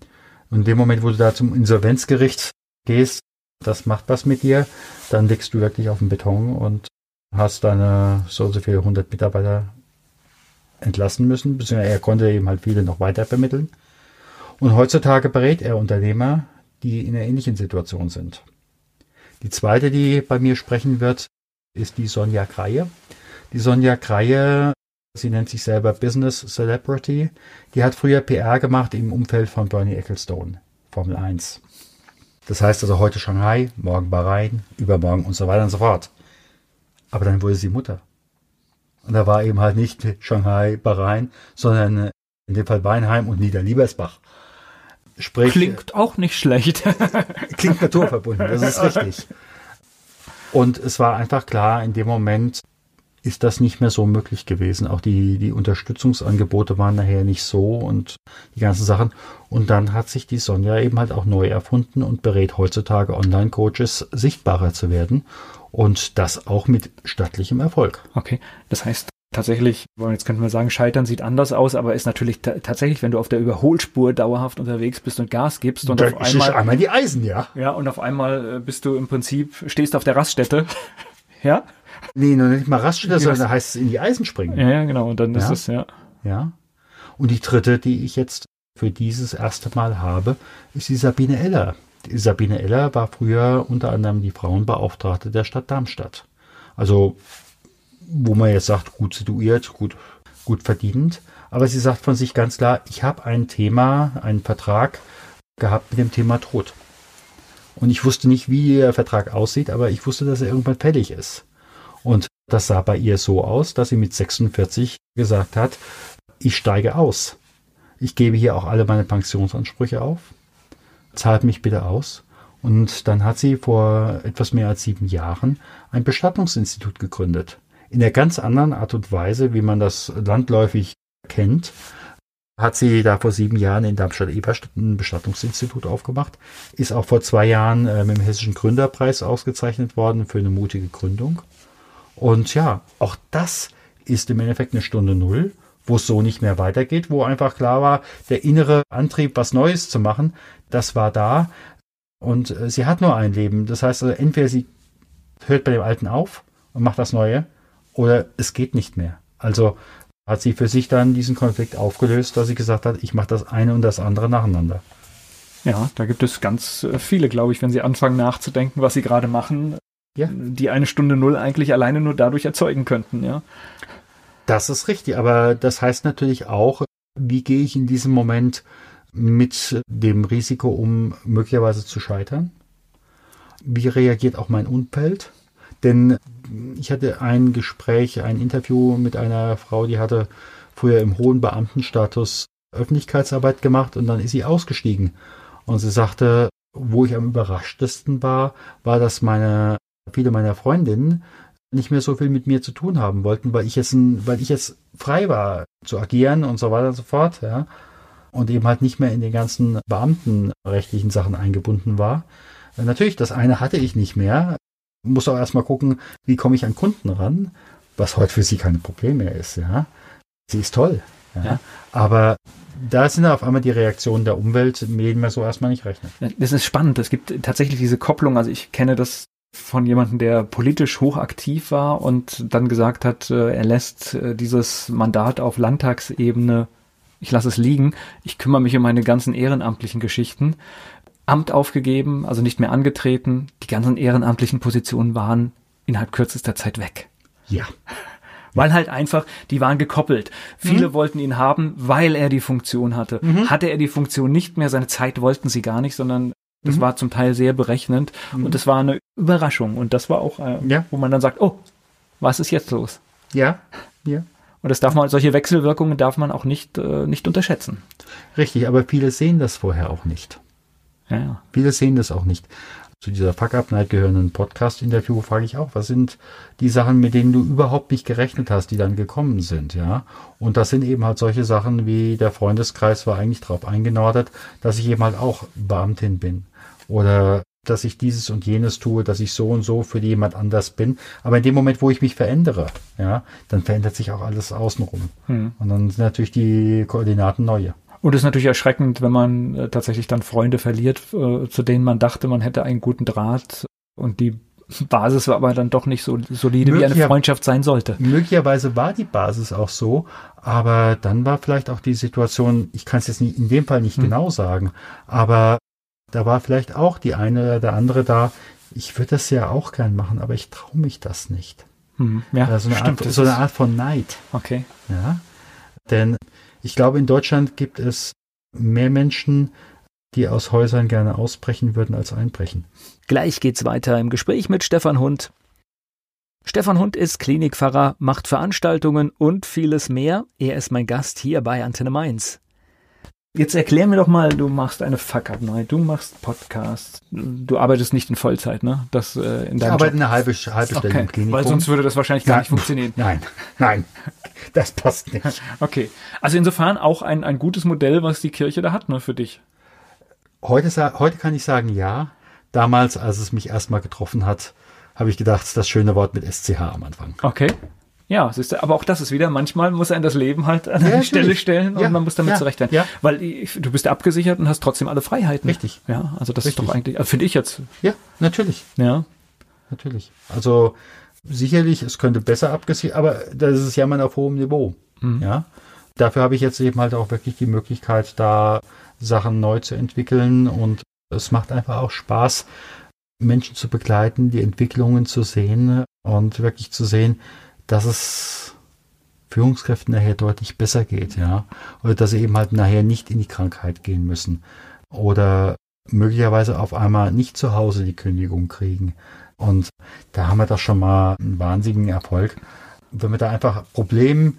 Und in dem Moment, wo du da zum Insolvenzgericht gehst, das macht was mit dir, dann liegst du wirklich auf dem Beton und hast deine so und so viele hundert Mitarbeiter entlassen müssen, beziehungsweise er konnte eben halt viele noch weiter vermitteln. Und heutzutage berät er Unternehmer, die in einer ähnlichen Situation sind. Die zweite, die bei mir sprechen wird, ist die Sonja Kreie. Die Sonja Kreie, sie nennt sich selber Business Celebrity, die hat früher PR gemacht im Umfeld von Bernie Ecclestone, Formel 1. Das heißt also heute Shanghai, morgen Bahrain, übermorgen und so weiter und so fort. Aber dann wurde sie Mutter. Und da war eben halt nicht Shanghai, Bahrain, sondern in dem Fall Weinheim und Niederliebersbach. Sprich, klingt auch nicht schlecht. <laughs> klingt naturverbunden, das ist <laughs> richtig. Und es war einfach klar, in dem Moment ist das nicht mehr so möglich gewesen. Auch die, die Unterstützungsangebote waren nachher nicht so und die ganzen Sachen. Und dann hat sich die Sonja eben halt auch neu erfunden und berät heutzutage Online-Coaches sichtbarer zu werden. Und das auch mit stattlichem Erfolg. Okay. Das heißt, tatsächlich, jetzt könnte man sagen, Scheitern sieht anders aus, aber ist natürlich tatsächlich, wenn du auf der Überholspur dauerhaft unterwegs bist und Gas gibst und da auf einmal einmal die Eisen, ja. Ja, und auf einmal äh, bist du im Prinzip stehst auf der Raststätte, <laughs> ja? Nee, noch nicht mal Raststätte, sondern da heißt es in die Eisen springen. Ja, ja genau, und dann ja. ist es ja. Ja. Und die dritte, die ich jetzt für dieses erste Mal habe, ist die Sabine Eller. Die Sabine Eller war früher unter anderem die Frauenbeauftragte der Stadt Darmstadt. Also wo man jetzt sagt, gut situiert, gut, gut verdient. Aber sie sagt von sich ganz klar, ich habe ein Thema, einen Vertrag gehabt mit dem Thema Tod. Und ich wusste nicht, wie der Vertrag aussieht, aber ich wusste, dass er irgendwann fertig ist. Und das sah bei ihr so aus, dass sie mit 46 gesagt hat, ich steige aus. Ich gebe hier auch alle meine Pensionsansprüche auf. Zahlt mich bitte aus. Und dann hat sie vor etwas mehr als sieben Jahren ein Bestattungsinstitut gegründet in der ganz anderen Art und Weise, wie man das landläufig kennt, hat sie da vor sieben Jahren in Darmstadt-Eberstadt ein Bestattungsinstitut aufgemacht, ist auch vor zwei Jahren äh, mit dem Hessischen Gründerpreis ausgezeichnet worden für eine mutige Gründung. Und ja, auch das ist im Endeffekt eine Stunde Null, wo es so nicht mehr weitergeht, wo einfach klar war, der innere Antrieb, was Neues zu machen, das war da. Und äh, sie hat nur ein Leben. Das heißt, also, entweder sie hört bei dem Alten auf und macht das Neue, oder es geht nicht mehr. Also hat sie für sich dann diesen Konflikt aufgelöst, dass sie gesagt hat, ich mache das eine und das andere nacheinander. Ja, da gibt es ganz äh, viele, glaube ich, wenn sie anfangen nachzudenken, was sie gerade machen, ja. die eine Stunde Null eigentlich alleine nur dadurch erzeugen könnten, ja. Das ist richtig, aber das heißt natürlich auch, wie gehe ich in diesem Moment mit dem Risiko um, möglicherweise zu scheitern? Wie reagiert auch mein Umfeld? Denn ich hatte ein Gespräch, ein Interview mit einer Frau, die hatte früher im hohen Beamtenstatus Öffentlichkeitsarbeit gemacht und dann ist sie ausgestiegen. Und sie sagte, wo ich am überraschtesten war, war, dass meine, viele meiner Freundinnen nicht mehr so viel mit mir zu tun haben wollten, weil ich jetzt, weil ich jetzt frei war zu agieren und so weiter und so fort, ja. Und eben halt nicht mehr in den ganzen beamtenrechtlichen Sachen eingebunden war. Natürlich, das eine hatte ich nicht mehr muss auch erstmal gucken, wie komme ich an Kunden ran, was heute für sie kein Problem mehr ist, ja. Sie ist toll, ja. ja. Aber da sind auf einmal die Reaktionen der Umwelt, mit denen man so erstmal nicht rechnet. Das ist spannend. Es gibt tatsächlich diese Kopplung. Also ich kenne das von jemandem, der politisch hochaktiv war und dann gesagt hat, äh, er lässt äh, dieses Mandat auf Landtagsebene ich lasse es liegen, ich kümmere mich um meine ganzen ehrenamtlichen Geschichten. Amt aufgegeben, also nicht mehr angetreten, die ganzen ehrenamtlichen Positionen waren innerhalb kürzester Zeit weg. Ja. <laughs> Weil halt einfach, die waren gekoppelt. Viele Mhm. wollten ihn haben, weil er die Funktion hatte. Hatte er die Funktion nicht mehr, seine Zeit wollten sie gar nicht, sondern das Mhm. war zum Teil sehr berechnend und das war eine Überraschung und das war auch, äh, Ja. wo man dann sagt, oh, was ist jetzt los? Ja. Ja. Und das darf man, solche Wechselwirkungen darf man auch nicht, äh, nicht unterschätzen. Richtig, aber viele sehen das vorher auch nicht. Ja, ja. Viele sehen das auch nicht. Zu dieser Fuck-Up-Night gehörenden Podcast-Interview frage ich auch, was sind die Sachen, mit denen du überhaupt nicht gerechnet hast, die dann gekommen sind, ja? Und das sind eben halt solche Sachen wie der Freundeskreis war eigentlich darauf eingenordet, dass ich eben halt auch Beamtin bin. Oder dass ich dieses und jenes tue, dass ich so und so für jemand anders bin. Aber in dem Moment, wo ich mich verändere, ja, dann verändert sich auch alles außenrum. Hm. Und dann sind natürlich die Koordinaten neue. Und es ist natürlich erschreckend, wenn man äh, tatsächlich dann Freunde verliert, äh, zu denen man dachte, man hätte einen guten Draht und die Basis war aber dann doch nicht so solide, wie eine Möglicher- Freundschaft sein sollte. Möglicherweise war die Basis auch so, aber dann war vielleicht auch die Situation, ich kann es jetzt nicht, in dem Fall nicht Hm. genau sagen, aber da war vielleicht auch die eine oder der andere da, ich würde das ja auch gern machen, aber ich traue mich das nicht. Hm. Ja, Ja, so, eine stimmt. Art, so eine Art von Neid. Okay. Ja? Denn ich glaube, in Deutschland gibt es mehr Menschen, die aus Häusern gerne ausbrechen würden, als einbrechen. Gleich geht's weiter im Gespräch mit Stefan Hund. Stefan Hund ist Klinikpfarrer, macht Veranstaltungen und vieles mehr. Er ist mein Gast hier bei Antenne Mainz. Jetzt erklär mir doch mal, du machst eine Fuck-Up-Night, du machst Podcasts, du arbeitest nicht in Vollzeit, ne? Das äh, in Ich deinem arbeite Job. eine halbe, halbe Stelle Okay, im Klinikum. weil sonst würde das wahrscheinlich gar nicht funktionieren. <laughs> Nein, nein, das passt nicht. <laughs> Okay, also insofern auch ein, ein gutes Modell, was die Kirche da hat, ne, für dich. Heute, heute kann ich sagen, ja. Damals, als es mich erstmal getroffen hat, habe ich gedacht, das schöne Wort mit SCH am Anfang. Okay. Ja, siehst du, aber auch das ist wieder, manchmal muss ein das Leben halt an Ja, eine. Stelle stellen und Ja, man muss damit ja, zurechtkommen. ja. Weil du bist abgesichert und hast trotzdem alle Freiheiten. Richtig. Ja, also das Richtig. ist doch eigentlich, also finde ich jetzt, Ja, natürlich, ja. natürlich. Also sicherlich, es könnte besser abgesichert, aber das ist Jammern auf hohem Niveau. Ja. Dafür habe ich jetzt eben halt auch wirklich die Möglichkeit, da Sachen neu zu entwickeln und es macht einfach auch Spaß, Menschen zu begleiten, die Entwicklungen zu sehen und wirklich zu sehen, dass es Führungskräften nachher deutlich besser geht, ja. Oder dass sie eben halt nachher nicht in die Krankheit gehen müssen. Oder möglicherweise auf einmal nicht zu Hause die Kündigung kriegen. Und da haben wir doch schon mal einen wahnsinnigen Erfolg. Wenn wir da einfach Problem,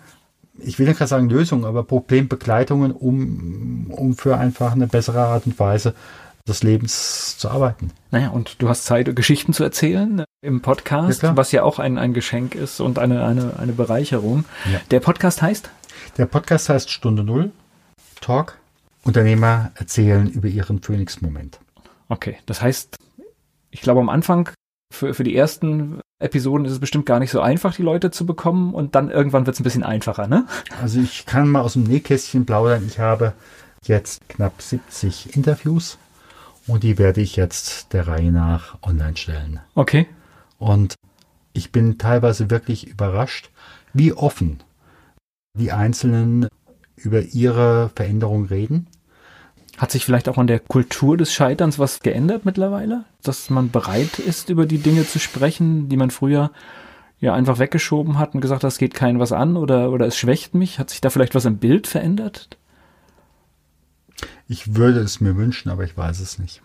ich will nicht gerade sagen Lösungen, aber Problembegleitungen, um, um für einfach eine bessere Art und Weise des Lebens zu arbeiten. Naja, und du hast Zeit, Geschichten zu erzählen äh, im Podcast, Ja, was ja auch ein, ein Geschenk ist und eine, eine, eine Bereicherung. Ja. Der Podcast heißt? Der Podcast heißt Stunde Null, Talk. Unternehmer erzählen über ihren Phoenix-Moment. Okay, das heißt, ich glaube am Anfang für, für die ersten Episoden ist es bestimmt gar nicht so einfach, die Leute zu bekommen und dann irgendwann wird es ein bisschen einfacher, ne? Also ich kann mal aus dem Nähkästchen plaudern. Ich habe jetzt knapp 70 Interviews und die werde ich jetzt der Reihe nach online stellen. Okay. Und ich bin teilweise wirklich überrascht, wie offen die Einzelnen über ihre Veränderung reden. Hat sich vielleicht auch an der Kultur des Scheiterns was geändert mittlerweile? Dass man bereit ist, über die Dinge zu sprechen, die man früher ja einfach weggeschoben hat und gesagt hat, das geht keinen was an oder, oder es schwächt mich? Hat sich da vielleicht was im Bild verändert? Ich würde es mir wünschen, aber ich weiß es nicht.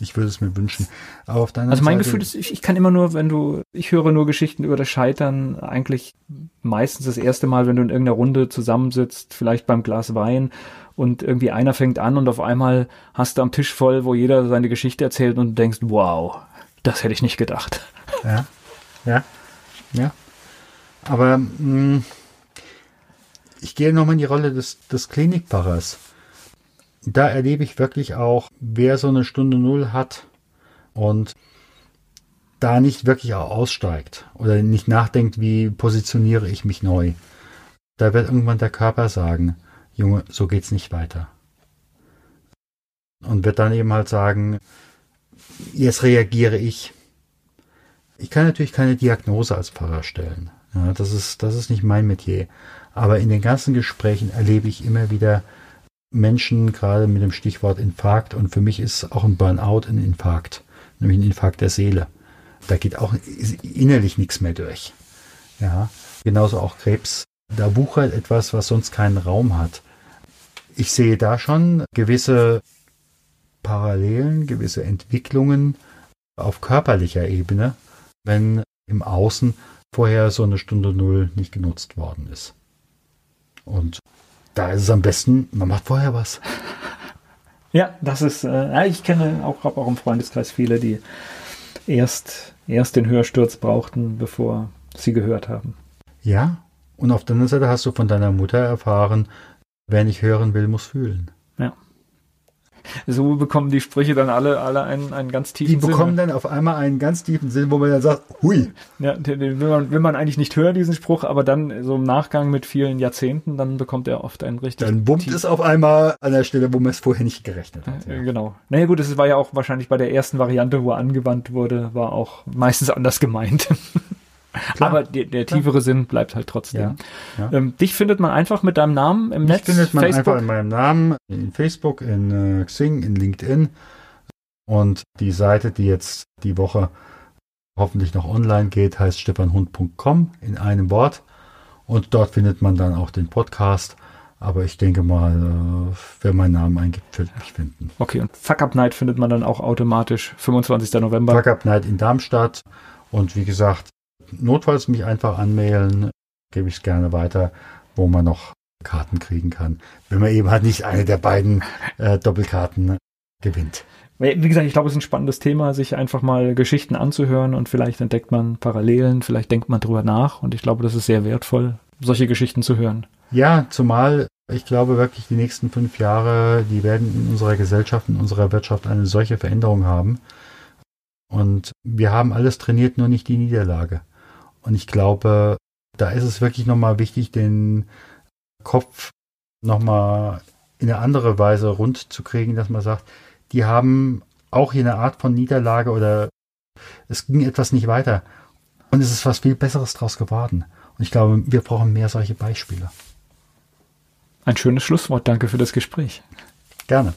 Ich würde es mir wünschen. Aber auf deiner Also mein Seite, Gefühl ist, ich, ich kann immer nur, wenn du, ich höre nur Geschichten über das Scheitern, eigentlich meistens das erste Mal, wenn du in irgendeiner Runde zusammensitzt, vielleicht beim Glas Wein und irgendwie einer fängt an und auf einmal hast du am Tisch voll, wo jeder seine Geschichte erzählt und du denkst, wow, das hätte ich nicht gedacht. Ja, ja, ja. Aber mh, ich gehe nochmal in die Rolle des, des Klinikpfarrers. Da erlebe ich wirklich auch, wer so eine Stunde Null hat und da nicht wirklich auch aussteigt oder nicht nachdenkt, wie positioniere ich mich neu. Da wird irgendwann der Körper sagen, Junge, so geht's nicht weiter. Und wird dann eben halt sagen, jetzt reagiere ich. Ich kann natürlich keine Diagnose als Pfarrer stellen. Ja, das ist, das ist nicht mein Metier. Aber in den ganzen Gesprächen erlebe ich immer wieder Menschen, gerade mit dem Stichwort Infarkt. Und für mich ist auch ein Burnout ein Infarkt, nämlich ein Infarkt der Seele. Da geht auch innerlich nichts mehr durch. Ja, genauso auch Krebs. Da wuchert etwas, was sonst keinen Raum hat. Ich sehe da schon gewisse Parallelen, gewisse Entwicklungen auf körperlicher Ebene, wenn im Außen vorher so eine Stunde Null nicht genutzt worden ist. Und da ist es am besten, man macht vorher was. <laughs> Ja, das ist, äh, ich kenne auch, auch im Freundeskreis viele, die erst, erst den Hörsturz brauchten, bevor sie gehört haben. Ja, und auf der anderen Seite hast du von deiner Mutter erfahren, wer nicht hören will, muss fühlen. So bekommen die Sprüche dann alle, alle einen, einen ganz tiefen Sinn. Die bekommen Sinn. dann auf einmal einen ganz tiefen Sinn, wo man dann sagt, hui. Ja, den, den will, man, will man eigentlich nicht hören, diesen Spruch, aber dann so im Nachgang mit vielen Jahrzehnten, dann bekommt er oft einen richtig. Dann bummt es auf einmal an der Stelle, wo man es vorher nicht gerechnet hat. Ja. Genau. Naja gut, es war ja auch wahrscheinlich bei der ersten Variante, wo er angewandt wurde, war auch meistens anders gemeint. <laughs> Klar. Aber der, der tiefere. Sinn bleibt halt trotzdem. Ja, ja. Ähm, dich findet man einfach mit deinem Namen im Mich Netz. findet man Facebook? einfach in meinem Namen, in Facebook, in äh, Xing, in LinkedIn. Und die Seite, die jetzt die Woche hoffentlich noch online geht, heißt stefanhund.com in einem Wort. Und dort findet man dann auch den Podcast. Aber ich denke mal, äh, wer meinen Namen eingibt, wird mich finden. Okay, und Fuck Up Night findet man dann auch automatisch 25. November. Fuck Up Night in Darmstadt. Und wie gesagt, notfalls mich einfach anmailen, gebe ich es gerne weiter, wo man noch Karten kriegen kann, wenn man eben halt nicht eine der beiden äh, Doppelkarten gewinnt. Wie gesagt, ich glaube, es ist ein spannendes Thema, sich einfach mal Geschichten anzuhören und vielleicht entdeckt man Parallelen, vielleicht denkt man drüber nach und ich glaube, das ist sehr wertvoll, solche Geschichten zu hören. Ja, zumal ich glaube wirklich, die nächsten fünf Jahre, die werden in unserer Gesellschaft, in unserer Wirtschaft eine solche Veränderung haben. Und wir haben alles trainiert, nur nicht die Niederlage. Und ich glaube, da ist es wirklich nochmal wichtig, den Kopf nochmal in eine andere Weise rund zu kriegen, dass man sagt, die haben auch hier eine Art von Niederlage oder es ging etwas nicht weiter. Und es ist was viel Besseres draus geworden. Und ich glaube, wir brauchen mehr solche Beispiele. Ein schönes Schlusswort. Danke für das Gespräch. Gerne.